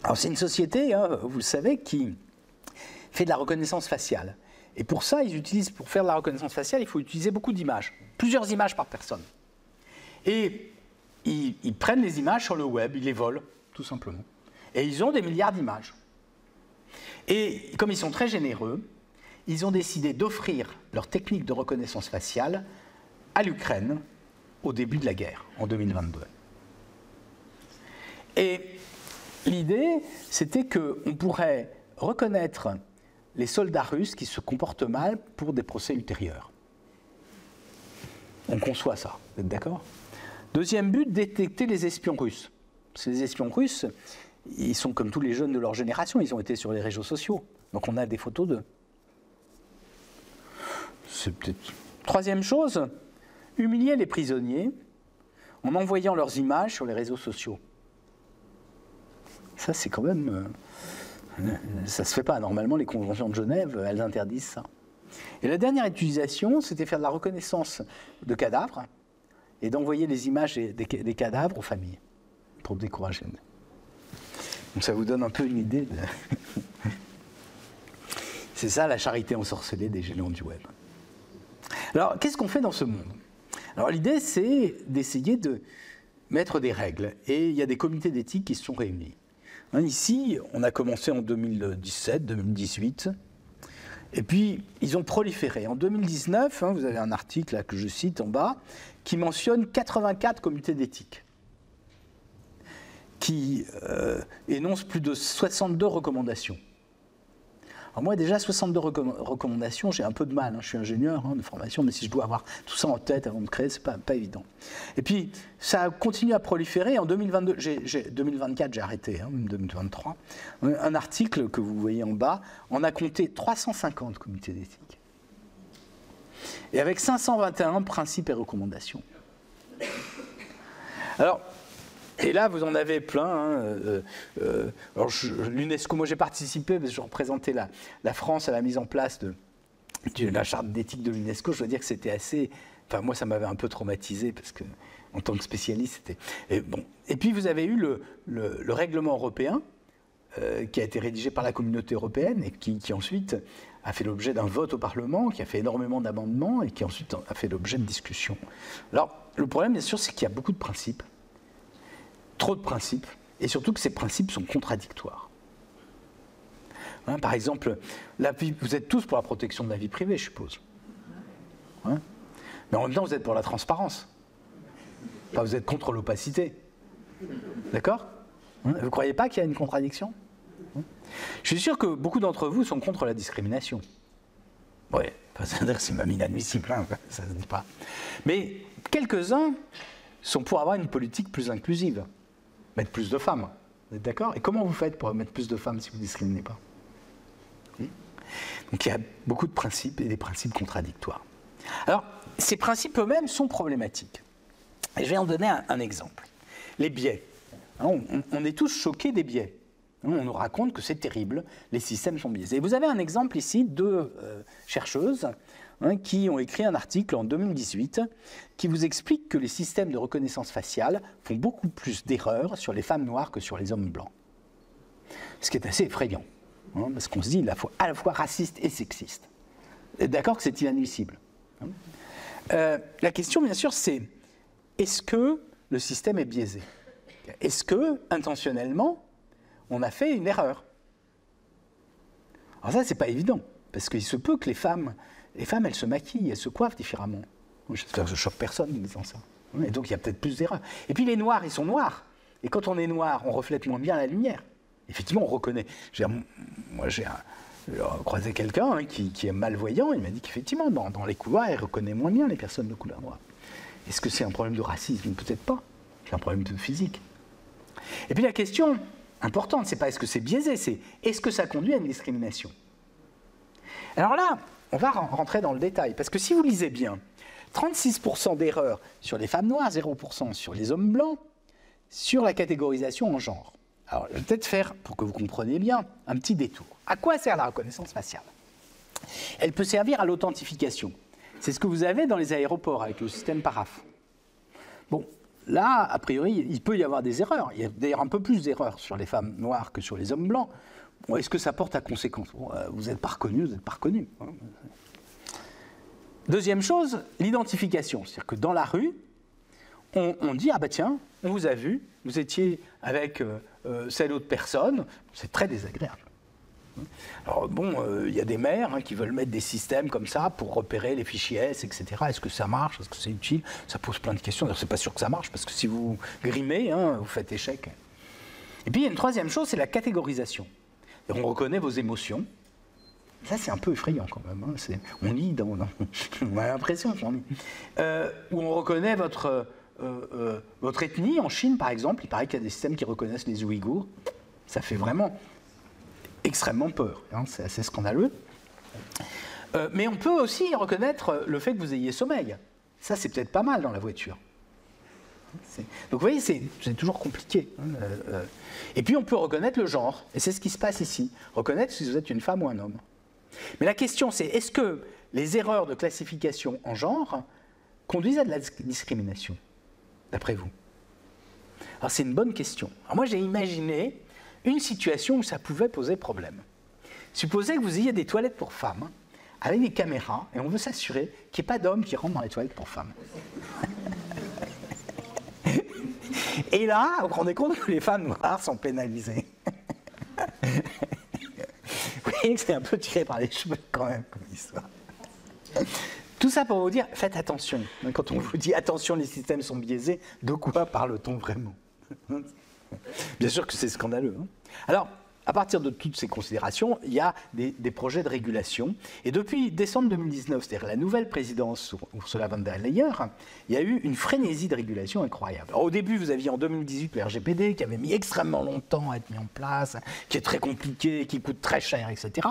Alors c'est une société, hein, vous le savez, qui fait de la reconnaissance faciale. Et pour ça, ils utilisent, pour faire de la reconnaissance faciale, il faut utiliser beaucoup d'images, plusieurs images par personne. Et ils, prennent les images sur le web, ils les volent, tout simplement. Et ils ont des milliards d'images. Et comme ils sont très généreux, ils ont décidé d'offrir leur technique de reconnaissance faciale à l'Ukraine au début de la guerre, en 2022. Et l'idée, c'était qu'on pourrait reconnaître les soldats russes qui se comportent mal pour des procès ultérieurs. On conçoit ça, vous êtes d'accord? Deuxième but, détecter les espions russes. Parce que les espions russes, ils sont comme tous les jeunes de leur génération, ils ont été sur les réseaux sociaux. Donc on a des photos d'eux. C'est peut-être. Troisième chose, humilier les prisonniers en envoyant leurs images sur les réseaux sociaux. Ça, c'est quand même. euh, ça se fait pas. Normalement, les conventions de Genève, elles interdisent ça. Et la dernière utilisation, c'était faire de la reconnaissance de cadavres et d'envoyer les images des, cadavres aux familles pour décourager. Donc ça vous donne un peu une idée. de- C'est ça la charité ensorcelée des géants du web. Alors, qu'est-ce qu'on fait dans ce monde? Alors, l'idée, c'est d'essayer de mettre des règles. Et il y a des comités d'éthique qui se sont réunis. Hein, ici, on a commencé en 2017, 2018. Et puis, ils ont proliféré. En 2019, hein, vous avez un article que je cite en bas, qui mentionne 84 comités d'éthique, qui euh, énoncent plus de 62 recommandations. Alors moi, déjà, 62 recomm- recommandations, j'ai un peu de mal. hein. Je suis ingénieur hein, de formation, mais si je dois avoir tout ça en tête avant de créer, c'est pas, pas évident. Et puis, ça continue à proliférer. En 2022, j'ai- j'ai- 2024, j'ai arrêté, hein, même 2023. Un un article que vous voyez en bas, on a compté 350 comités d'éthique. Et avec 521 principes et recommandations. Alors, et là, vous en avez plein. hein, euh, euh, l'UNESCO, moi j'ai participé, parce que je représentais la, France à la mise en place de, la charte d'éthique de l'UNESCO. Je dois dire que c'était assez. Enfin, moi, ça m'avait un peu traumatisé, parce que en tant que spécialiste, c'était. Et, bon. et puis, vous avez eu le, le- le règlement européen, euh, qui a été rédigé par la communauté européenne, et qui ensuite a fait l'objet d'un vote au Parlement, qui a fait énormément d'amendements, et qui ensuite a fait l'objet de discussions. Alors, le problème, bien sûr, c'est qu'il y a beaucoup de principes trop de principes, et surtout que ces principes sont contradictoires. Hein, par exemple, vous êtes tous pour la protection de la vie privée, je suppose. Hein Mais en même temps, vous êtes pour la transparence. Enfin, vous êtes contre l'opacité. D'accord Hein Vous ne croyez pas qu'il y a une contradiction Je suis sûr que beaucoup d'entre vous sont contre la discrimination. Oui, c'est même inadmissible, hein, ça ne se dit pas. Mais quelques-uns sont pour avoir une politique plus inclusive, mettre plus de femmes. Vous êtes d'accord? Et comment vous faites pour mettre plus de femmes si vous ne discriminez pas? Hmm? Donc il y a beaucoup de principes et des principes contradictoires. Alors, ces principes eux-mêmes sont problématiques. Et je vais en donner un, exemple. Les biais. On, est tous choqués des biais. On nous raconte que c'est terrible, les systèmes sont biaisés. Et vous avez un exemple ici de euh, chercheuses hein, qui ont écrit un article en 2018 qui vous explique que les systèmes de reconnaissance faciale font beaucoup plus d'erreurs sur les femmes noires que sur les hommes blancs. Ce qui est assez effrayant, hein, parce qu'on se dit il est à la fois- raciste et sexiste. D'accord que c'est inadmissible. hein. Euh, la question, bien sûr, c'est est-ce que le système est biaisé? Est-ce que, intentionnellement, on a fait une erreur? Alors ça, c'est pas évident, parce qu'il se peut que les femmes, les femmes, elles se maquillent, elles se coiffent différemment. Que je choque personne en disant ça. Et donc, il y a peut-être plus d'erreurs. Et puis, les noirs, ils sont noirs. Et quand on est noir, on reflète moins bien la lumière. Effectivement, on reconnaît. Moi, j'ai croisé quelqu'un hein, qui, qui est malvoyant. Il m'a dit qu'effectivement, dans, dans les couloirs, il reconnaît moins bien les personnes de couleur noire. Est-ce que c'est un problème de racisme? Peut-être pas. C'est un problème de physique. Et puis la question importante, c'est pas est-ce que c'est biaisé, c'est est-ce que ça conduit à une discrimination? Alors là, on va ren- rentrer dans le détail, parce que si vous lisez bien, 36% d'erreurs sur les femmes noires, 0% sur les hommes blancs, sur la catégorisation en genre. Alors, je vais peut-être faire, pour que vous compreniez bien, un petit détour. À quoi sert la reconnaissance faciale? Elle peut servir à l'authentification. C'est ce que vous avez dans les aéroports avec le système PARAF. Bon, là, a priori, il peut y avoir des erreurs. Il y a d'ailleurs un peu plus d'erreurs sur les femmes noires que sur les hommes blancs. Est-ce que ça porte à conséquence? Euh, Vous n'êtes pas reconnu, vous n'êtes pas reconnu. hein. Deuxième chose, l'identification. C'est-à-dire que dans la rue, on, dit, ah bah tiens, on vous a vu, vous étiez avec euh, euh, cette autre personne, c'est très désagréable. Alors bon, euh, il y a des maires hein, qui veulent mettre des systèmes comme ça pour repérer les fichiers S, etc. Est-ce que ça marche? Est-ce que c'est utile? Ça pose plein de questions. D'ailleurs, c'est pas sûr que ça marche parce que si vous grimez, hein, vous faites échec. Et puis il y a une troisième chose, c'est la catégorisation. On reconnaît vos émotions. Ça, c'est un peu effrayant quand même. hein. On lit dans. on a l'impression lit. Euh, où on reconnaît votre, euh, euh, votre ethnie. En Chine, par exemple, il paraît qu'il y a des systèmes qui reconnaissent les Ouïghours. Ça fait vraiment extrêmement peur. hein, c'est assez scandaleux. Mais on peut aussi reconnaître le fait que vous ayez sommeil. Ça, c'est peut-être pas mal dans la voiture. Donc vous voyez, c'est toujours compliqué. hein, euh, euh. Et puis on peut reconnaître le genre, et c'est ce qui se passe ici. Reconnaître si vous êtes une femme ou un homme. Mais la question c'est, est-ce que les erreurs de classification en genre conduisent à de la discrimination, d'après vous? Alors c'est une bonne question. Alors moi j'ai imaginé une situation où ça pouvait poser problème. Supposez que vous ayez des toilettes pour femmes, hein, avec des caméras, et on veut s'assurer qu'il n'y ait pas d'hommes qui rentrent dans les toilettes pour femmes. Et là, vous vous rendez compte que les femmes noires sont pénalisées. vous voyez que c'est un peu tiré par les cheveux quand même comme histoire. Tout ça pour vous dire, faites attention. Quand on vous dit attention, les systèmes sont biaisés, de quoi parle-t-on vraiment? Bien sûr que c'est scandaleux. hein. Alors, à partir de toutes ces considérations, il y a des, projets de régulation. Et depuis décembre 2019, c'est-à-dire la nouvelle présidence Ursula von der Leyen, il y a eu une frénésie de régulation incroyable. Alors, au début, vous aviez en 2018 le RGPD qui avait mis extrêmement longtemps à être mis en place, qui est très compliqué, qui coûte très cher, etc.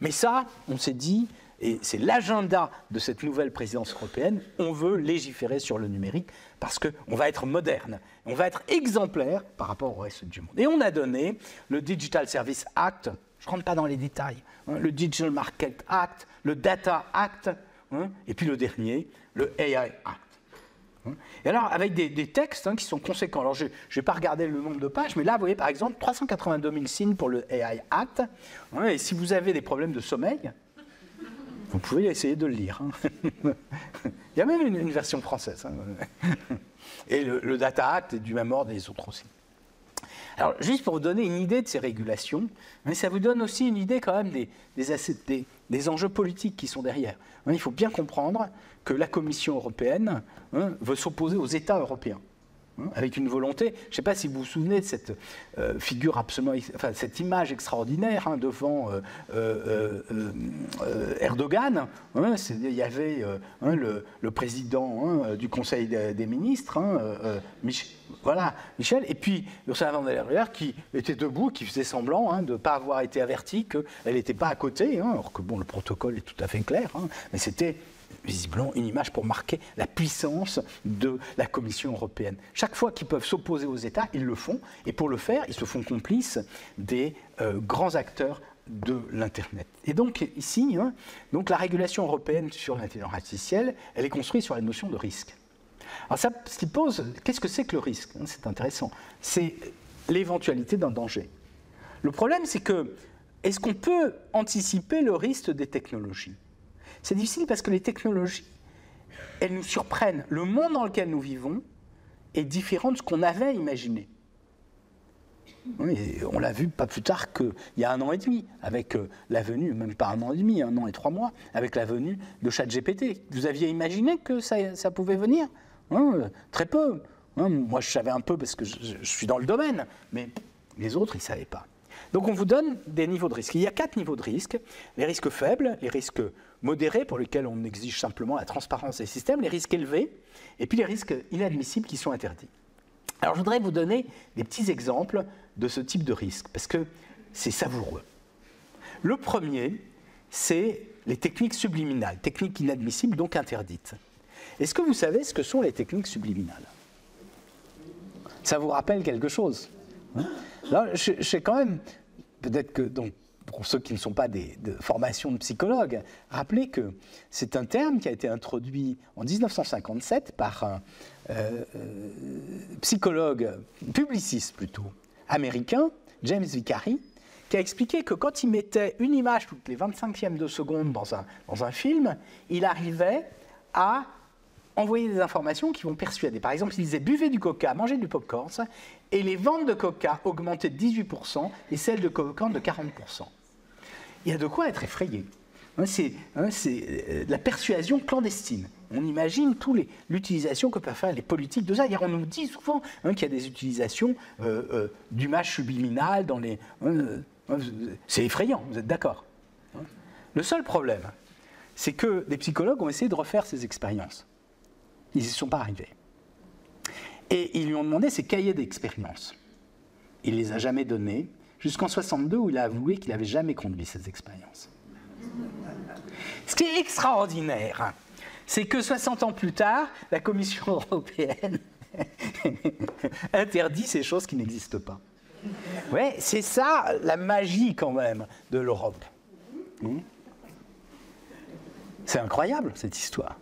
Mais ça, on s'est dit, et c'est l'agenda de cette nouvelle présidence européenne, on veut légiférer sur le numérique parce qu'on va être moderne, on va être exemplaire par rapport au reste du monde. Et on a donné le Digital Service Act, je ne rentre pas dans les détails, hein, le Digital Market Act, le Data Act, hein, et puis le dernier, le AI Act. Hein. Et alors, avec des, textes qui sont conséquents. Alors, je ne vais pas regarder le nombre de pages, mais là, vous voyez, par exemple, 382 000 signes pour le AI Act. et si vous avez des problèmes de sommeil, vous pouvez essayer de le lire. hein. Il y a même une, version française. hein. Et le, Data Act est du même ordre les autres aussi. Alors, juste pour vous donner une idée de ces régulations, mais ça vous donne aussi une idée quand même des, des, des- des enjeux politiques qui sont derrière. Hein, Il faut bien comprendre que la Commission européenne veut s'opposer aux États européens. Hein, avec une volonté, je ne sais pas si vous vous souvenez de cette euh, figure absolument, enfin cette image extraordinaire hein, devant euh, euh, Erdogan. hein, il y avait le, président du Conseil des, ministres, Mich- voilà, Michel, et puis Ursula von der Leyen qui était debout, qui faisait semblant de ne pas avoir été avertie qu'elle n'était pas à côté, alors que bon, le protocole est tout à fait clair, mais c'était visiblement une image pour marquer la puissance de la Commission européenne. Chaque fois qu'ils peuvent s'opposer aux États, ils le font, et pour le faire, ils se font complices des euh, grands acteurs de l'Internet. Et donc ici, hein, donc la régulation européenne sur l'intelligence artificielle, elle est construite sur la notion de risque. Alors ça, ce qui pose, qu'est-ce que c'est que le risque hein, C'est intéressant. C'est l'éventualité d'un danger. Le problème, c'est que, est-ce qu'on peut anticiper le risque des technologies? C'est difficile parce que les technologies, elles nous surprennent. Le monde dans lequel nous vivons est différent de ce qu'on avait imaginé. On l'a vu pas plus tard qu'il y a un an et demi, avec euh, la venue, même pas un an et demi, un an et trois mois, avec la venue de ChatGPT. Vous aviez imaginé que ça, pouvait venir? Hein, Très peu. Hein, moi, je savais un peu parce que je- je suis dans le domaine, mais les autres, ils ne savaient pas. Donc, on vous donne des niveaux de risque. Il y a quatre niveaux de risque. Les risques faibles, les risques modérés, pour lesquels on exige simplement la transparence des systèmes, les risques élevés, et puis les risques inadmissibles qui sont interdits. Alors, je voudrais vous donner des petits exemples de ce type de risque, parce que c'est savoureux. Le premier, c'est les techniques subliminales, techniques inadmissibles, donc interdites. Est-ce que vous savez ce que sont les techniques subliminales? Ça vous rappelle quelque chose? Hein? Là, je, sais quand même, peut-être que donc, pour ceux qui ne sont pas des, de formation de psychologue, rappeler que c'est un terme qui a été introduit en 1957 par un euh, euh, psychologue, publiciste plutôt, américain, James Vicary, qui a expliqué que quand il mettait une image toutes les 25e de seconde dans un, dans un film, il arrivait à envoyer des informations qui vont persuader. Par exemple, il disait buvez du coca, mangez du popcorn, et les ventes de coca augmentaient de 18% et celles de popcorn de 40%. Il y a de quoi être effrayé. Hein, C'est hein, euh, la persuasion clandestine. On imagine tous l'utilisation que peuvent faire les politiques de ça. On nous dit souvent hein, qu'il y a des utilisations euh, euh, dans les. euh, c'est effrayant, vous êtes d'accord Le seul problème, c'est que des psychologues ont essayé de refaire ces expériences. Ils n'y sont pas arrivés. Et ils lui ont demandé ses cahiers d'expérience. Il les a jamais donnés, jusqu'en 62 où il a avoué qu'il n'avait jamais conduit ces expériences. Ce qui est extraordinaire, c'est que 60 ans plus tard, la Commission européenne interdit ces choses qui n'existent pas. Ouais, c'est ça la magie quand même de l'Europe. Hmm c'est incroyable cette histoire.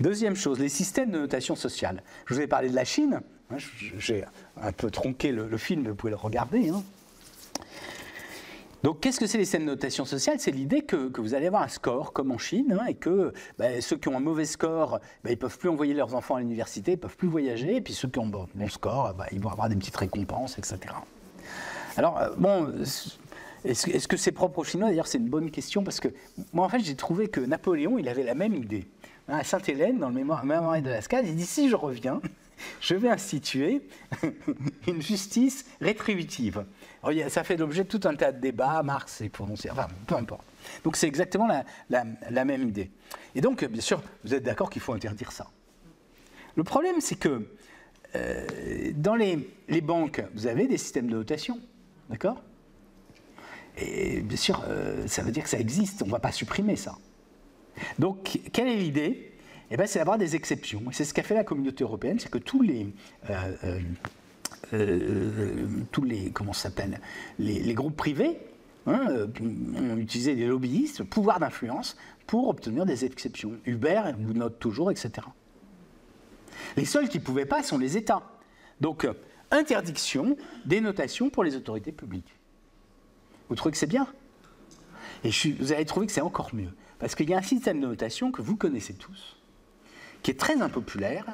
Deuxième chose, les systèmes de notation sociale. Je vous ai parlé de la Chine. J'ai un peu tronqué le, film, vous pouvez le regarder. Hein. Donc, qu'est-ce que c'est les systèmes de notation sociale? C'est l'idée que, vous allez avoir un score, comme en Chine, hein, et que ben, ceux qui ont un mauvais score, ben, ils ne peuvent plus envoyer leurs enfants à l'université, ils ne peuvent plus voyager, et puis ceux qui ont un bon, score, ben, ils vont avoir des petites récompenses, etc. Alors, euh, bon, est-ce que c'est propre aux Chinois? D'ailleurs, c'est une bonne question, parce que moi, en fait, j'ai trouvé que Napoléon, il avait la même idée. À Sainte-Hélène, dans le mémoire, de Lascaux, il dit si je reviens, je vais instituer une justice rétributive. ça fait l'objet de tout un tas de débats, Marx est prononcé, enfin, peu importe. Donc c'est exactement la, même idée. Et donc, bien sûr, vous êtes d'accord qu'il faut interdire ça. Le problème, c'est que euh, dans les, les, banques, vous avez des systèmes de notation, d'accord? Et bien sûr, euh, ça veut dire que ça existe, on ne va pas supprimer ça. Donc, quelle est l'idée? Eh ben, C'est d'avoir des exceptions. C'est ce qu'a fait la communauté européenne, c'est que tous les, euh, euh, euh, les, comment les, groupes privés hein, ont utilisé des lobbyistes, pouvoir d'influence, pour obtenir des exceptions. Uber vous note toujours, etc. Les seuls qui ne pouvaient pas sont les États. Donc, interdiction des notations pour les autorités publiques. Vous trouvez que c'est bien? Et vous allez trouver que c'est encore mieux. Parce qu'il y a un système de notation que vous connaissez tous, qui est très impopulaire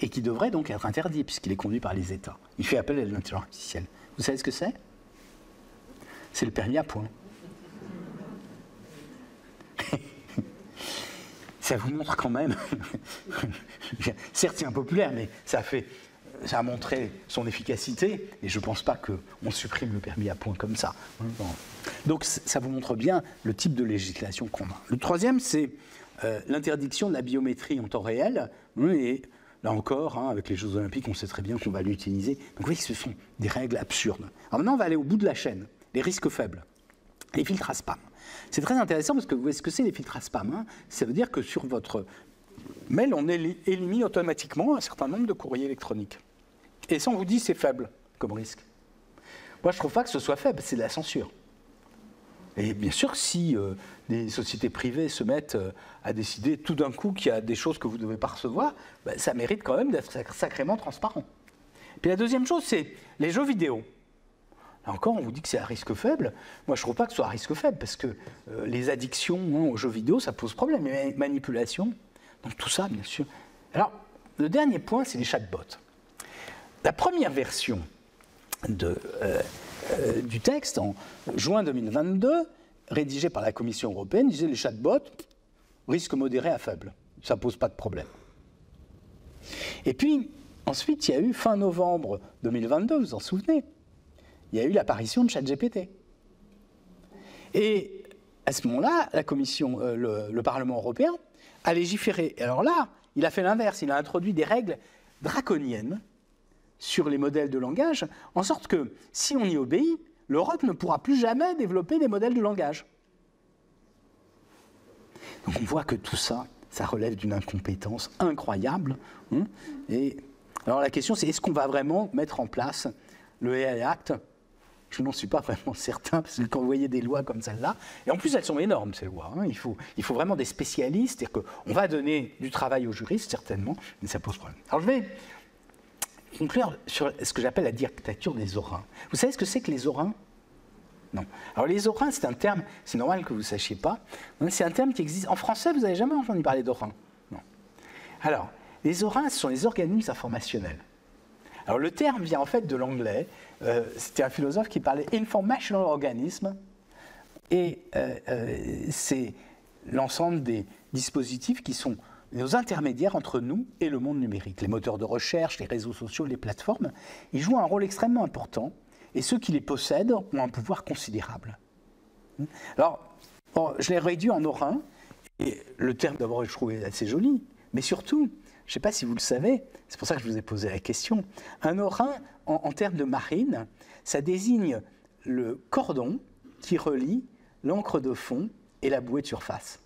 et qui devrait donc être interdit puisqu'il est conduit par les États. Il fait appel à l'intelligence artificielle. Vous savez ce que c'est? C'est le permis à points. ça vous montre quand même, certes c'est impopulaire, mais ça fait ça a montré son efficacité, et je ne pense pas qu'on supprime le permis à points comme ça. Donc ça vous montre bien le type de législation qu'on a. Le troisième, c'est euh, l'interdiction de la biométrie en temps réel, et là encore, hein, avec les Jeux Olympiques, on sait très bien qu'on va l'utiliser. Donc vous voyez ce sont des règles absurdes. Alors maintenant, on va aller au bout de la chaîne, les risques faibles, les filtres à spam. C'est très intéressant parce que vous voyez ce que c'est les filtres à spam. Hein. ça veut dire que sur votre mail, on élimine automatiquement un certain nombre de courriers électroniques. Et ça, on vous dit c'est faible comme risque. Moi, je ne trouve pas que ce soit faible, c'est de la censure. Et bien sûr, si euh, des sociétés privées se mettent euh, à décider tout d'un coup qu'il y a des choses que vous ne devez pas recevoir, ben, ça mérite quand même d'être sacrément transparent. Puis la deuxième chose, c'est les jeux vidéo. Là encore, on vous dit que c'est un risque faible. Moi, je ne trouve pas que ce soit un risque faible, parce que euh, les addictions hein, aux jeux vidéo, ça pose problème. Les manipulations, donc tout ça, bien sûr. Alors, le dernier point, c'est les chatbots. La première version euh, euh, du texte, en juin 2022, rédigée par la Commission européenne, disait les chatbots, risque modéré à faible. Ça ne pose pas de problème. Et puis, ensuite, il y a eu fin novembre 2022, vous vous en souvenez, il y a eu l'apparition de ChatGPT. Et à ce moment-là, la Commission, euh, le, le, Parlement européen a légiféré. Alors là, il a fait l'inverse, il a introduit des règles draconiennes sur les modèles de langage, en sorte que si on y obéit, l'Europe ne pourra plus jamais développer des modèles de langage. Donc on voit que tout ça, ça relève d'une incompétence incroyable. Hein. et alors la question c'est est-ce qu'on va vraiment mettre en place le AI Act? Je n'en suis pas vraiment certain, parce que quand vous voyez des lois comme celle-là, et en plus elles sont énormes ces lois, hein. il, faut, il faut vraiment des spécialistes, c'est-à-dire qu'on va donner du travail aux juristes certainement, mais ça pose problème. Alors je vais conclure sur ce que j'appelle la dictature des orins. Vous savez ce que c'est que les orins? Non. Alors les orins, c'est un terme, c'est normal que vous ne sachiez pas, c'est un terme qui existe. En français, vous n'avez jamais entendu parler d'orins Non. Alors, les orins, ce sont les organismes informationnels. Alors le terme vient en fait de l'anglais. Euh, c'était un philosophe qui parlait informational organism, et euh, euh, c'est l'ensemble des dispositifs qui sont nos intermédiaires entre nous et le monde numérique. Les moteurs de recherche, les réseaux sociaux, les plateformes, ils jouent un rôle extrêmement important et ceux qui les possèdent ont un pouvoir considérable. Alors, je l'ai réduit en orin, et le terme d'abord je trouvais assez joli, mais surtout, je ne sais pas si vous le savez, c'est pour ça que je vous ai posé la question, un orin, en, en termes de marine, ça désigne le cordon qui relie l'encre de fond et la bouée de surface.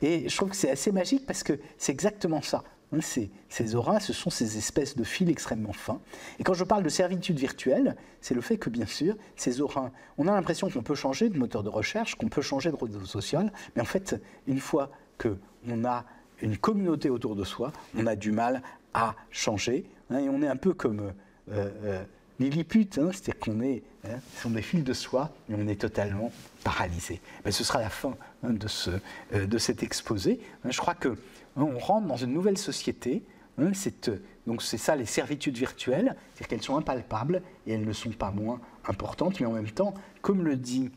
Et je trouve que c'est assez magique parce que c'est exactement ça. Hein, ces, ces auras, ce sont ces espèces de fils extrêmement fins. Et quand je parle de servitude virtuelle, c'est le fait que, bien sûr, ces auras, on a l'impression qu'on peut changer de moteur de recherche, qu'on peut changer de réseau social, mais en fait, une fois qu'on a une communauté autour de soi, on a du mal à changer. hein, et on est un peu comme euh, euh, Lilliput, hein, c'est-à-dire qu'on est, hein, sont des fils de soie et on est totalement paralysé. Ben, ce sera la fin hein, de, ce, euh, de cet exposé. Hein, je crois que hein, on rentre dans une nouvelle société. euh, donc c'est ça les servitudes virtuelles, c'est-à-dire qu'elles sont impalpables et elles ne sont pas moins importantes, mais en même temps, comme le dit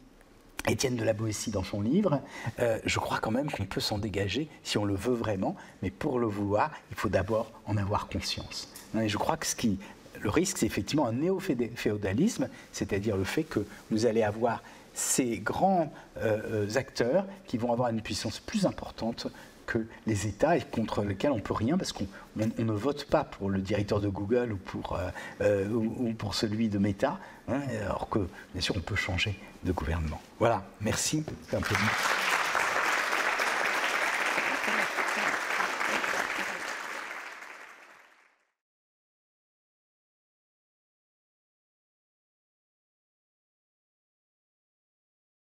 Étienne de la Boétie dans son livre, euh, je crois quand même qu'on peut s'en dégager si on le veut vraiment, mais pour le vouloir, il faut d'abord en avoir conscience. Et je crois que ce qui, le risque, c'est effectivement un néo-féodalisme, c'est-à-dire le fait que vous allez avoir ces grands euh, acteurs qui vont avoir une puissance plus importante que les États et contre lesquels on peut rien parce qu'on on- on ne vote pas pour le directeur de Google ou pour, euh, euh, celui de Meta, hein, alors que bien sûr on peut changer de gouvernement. Voilà, merci.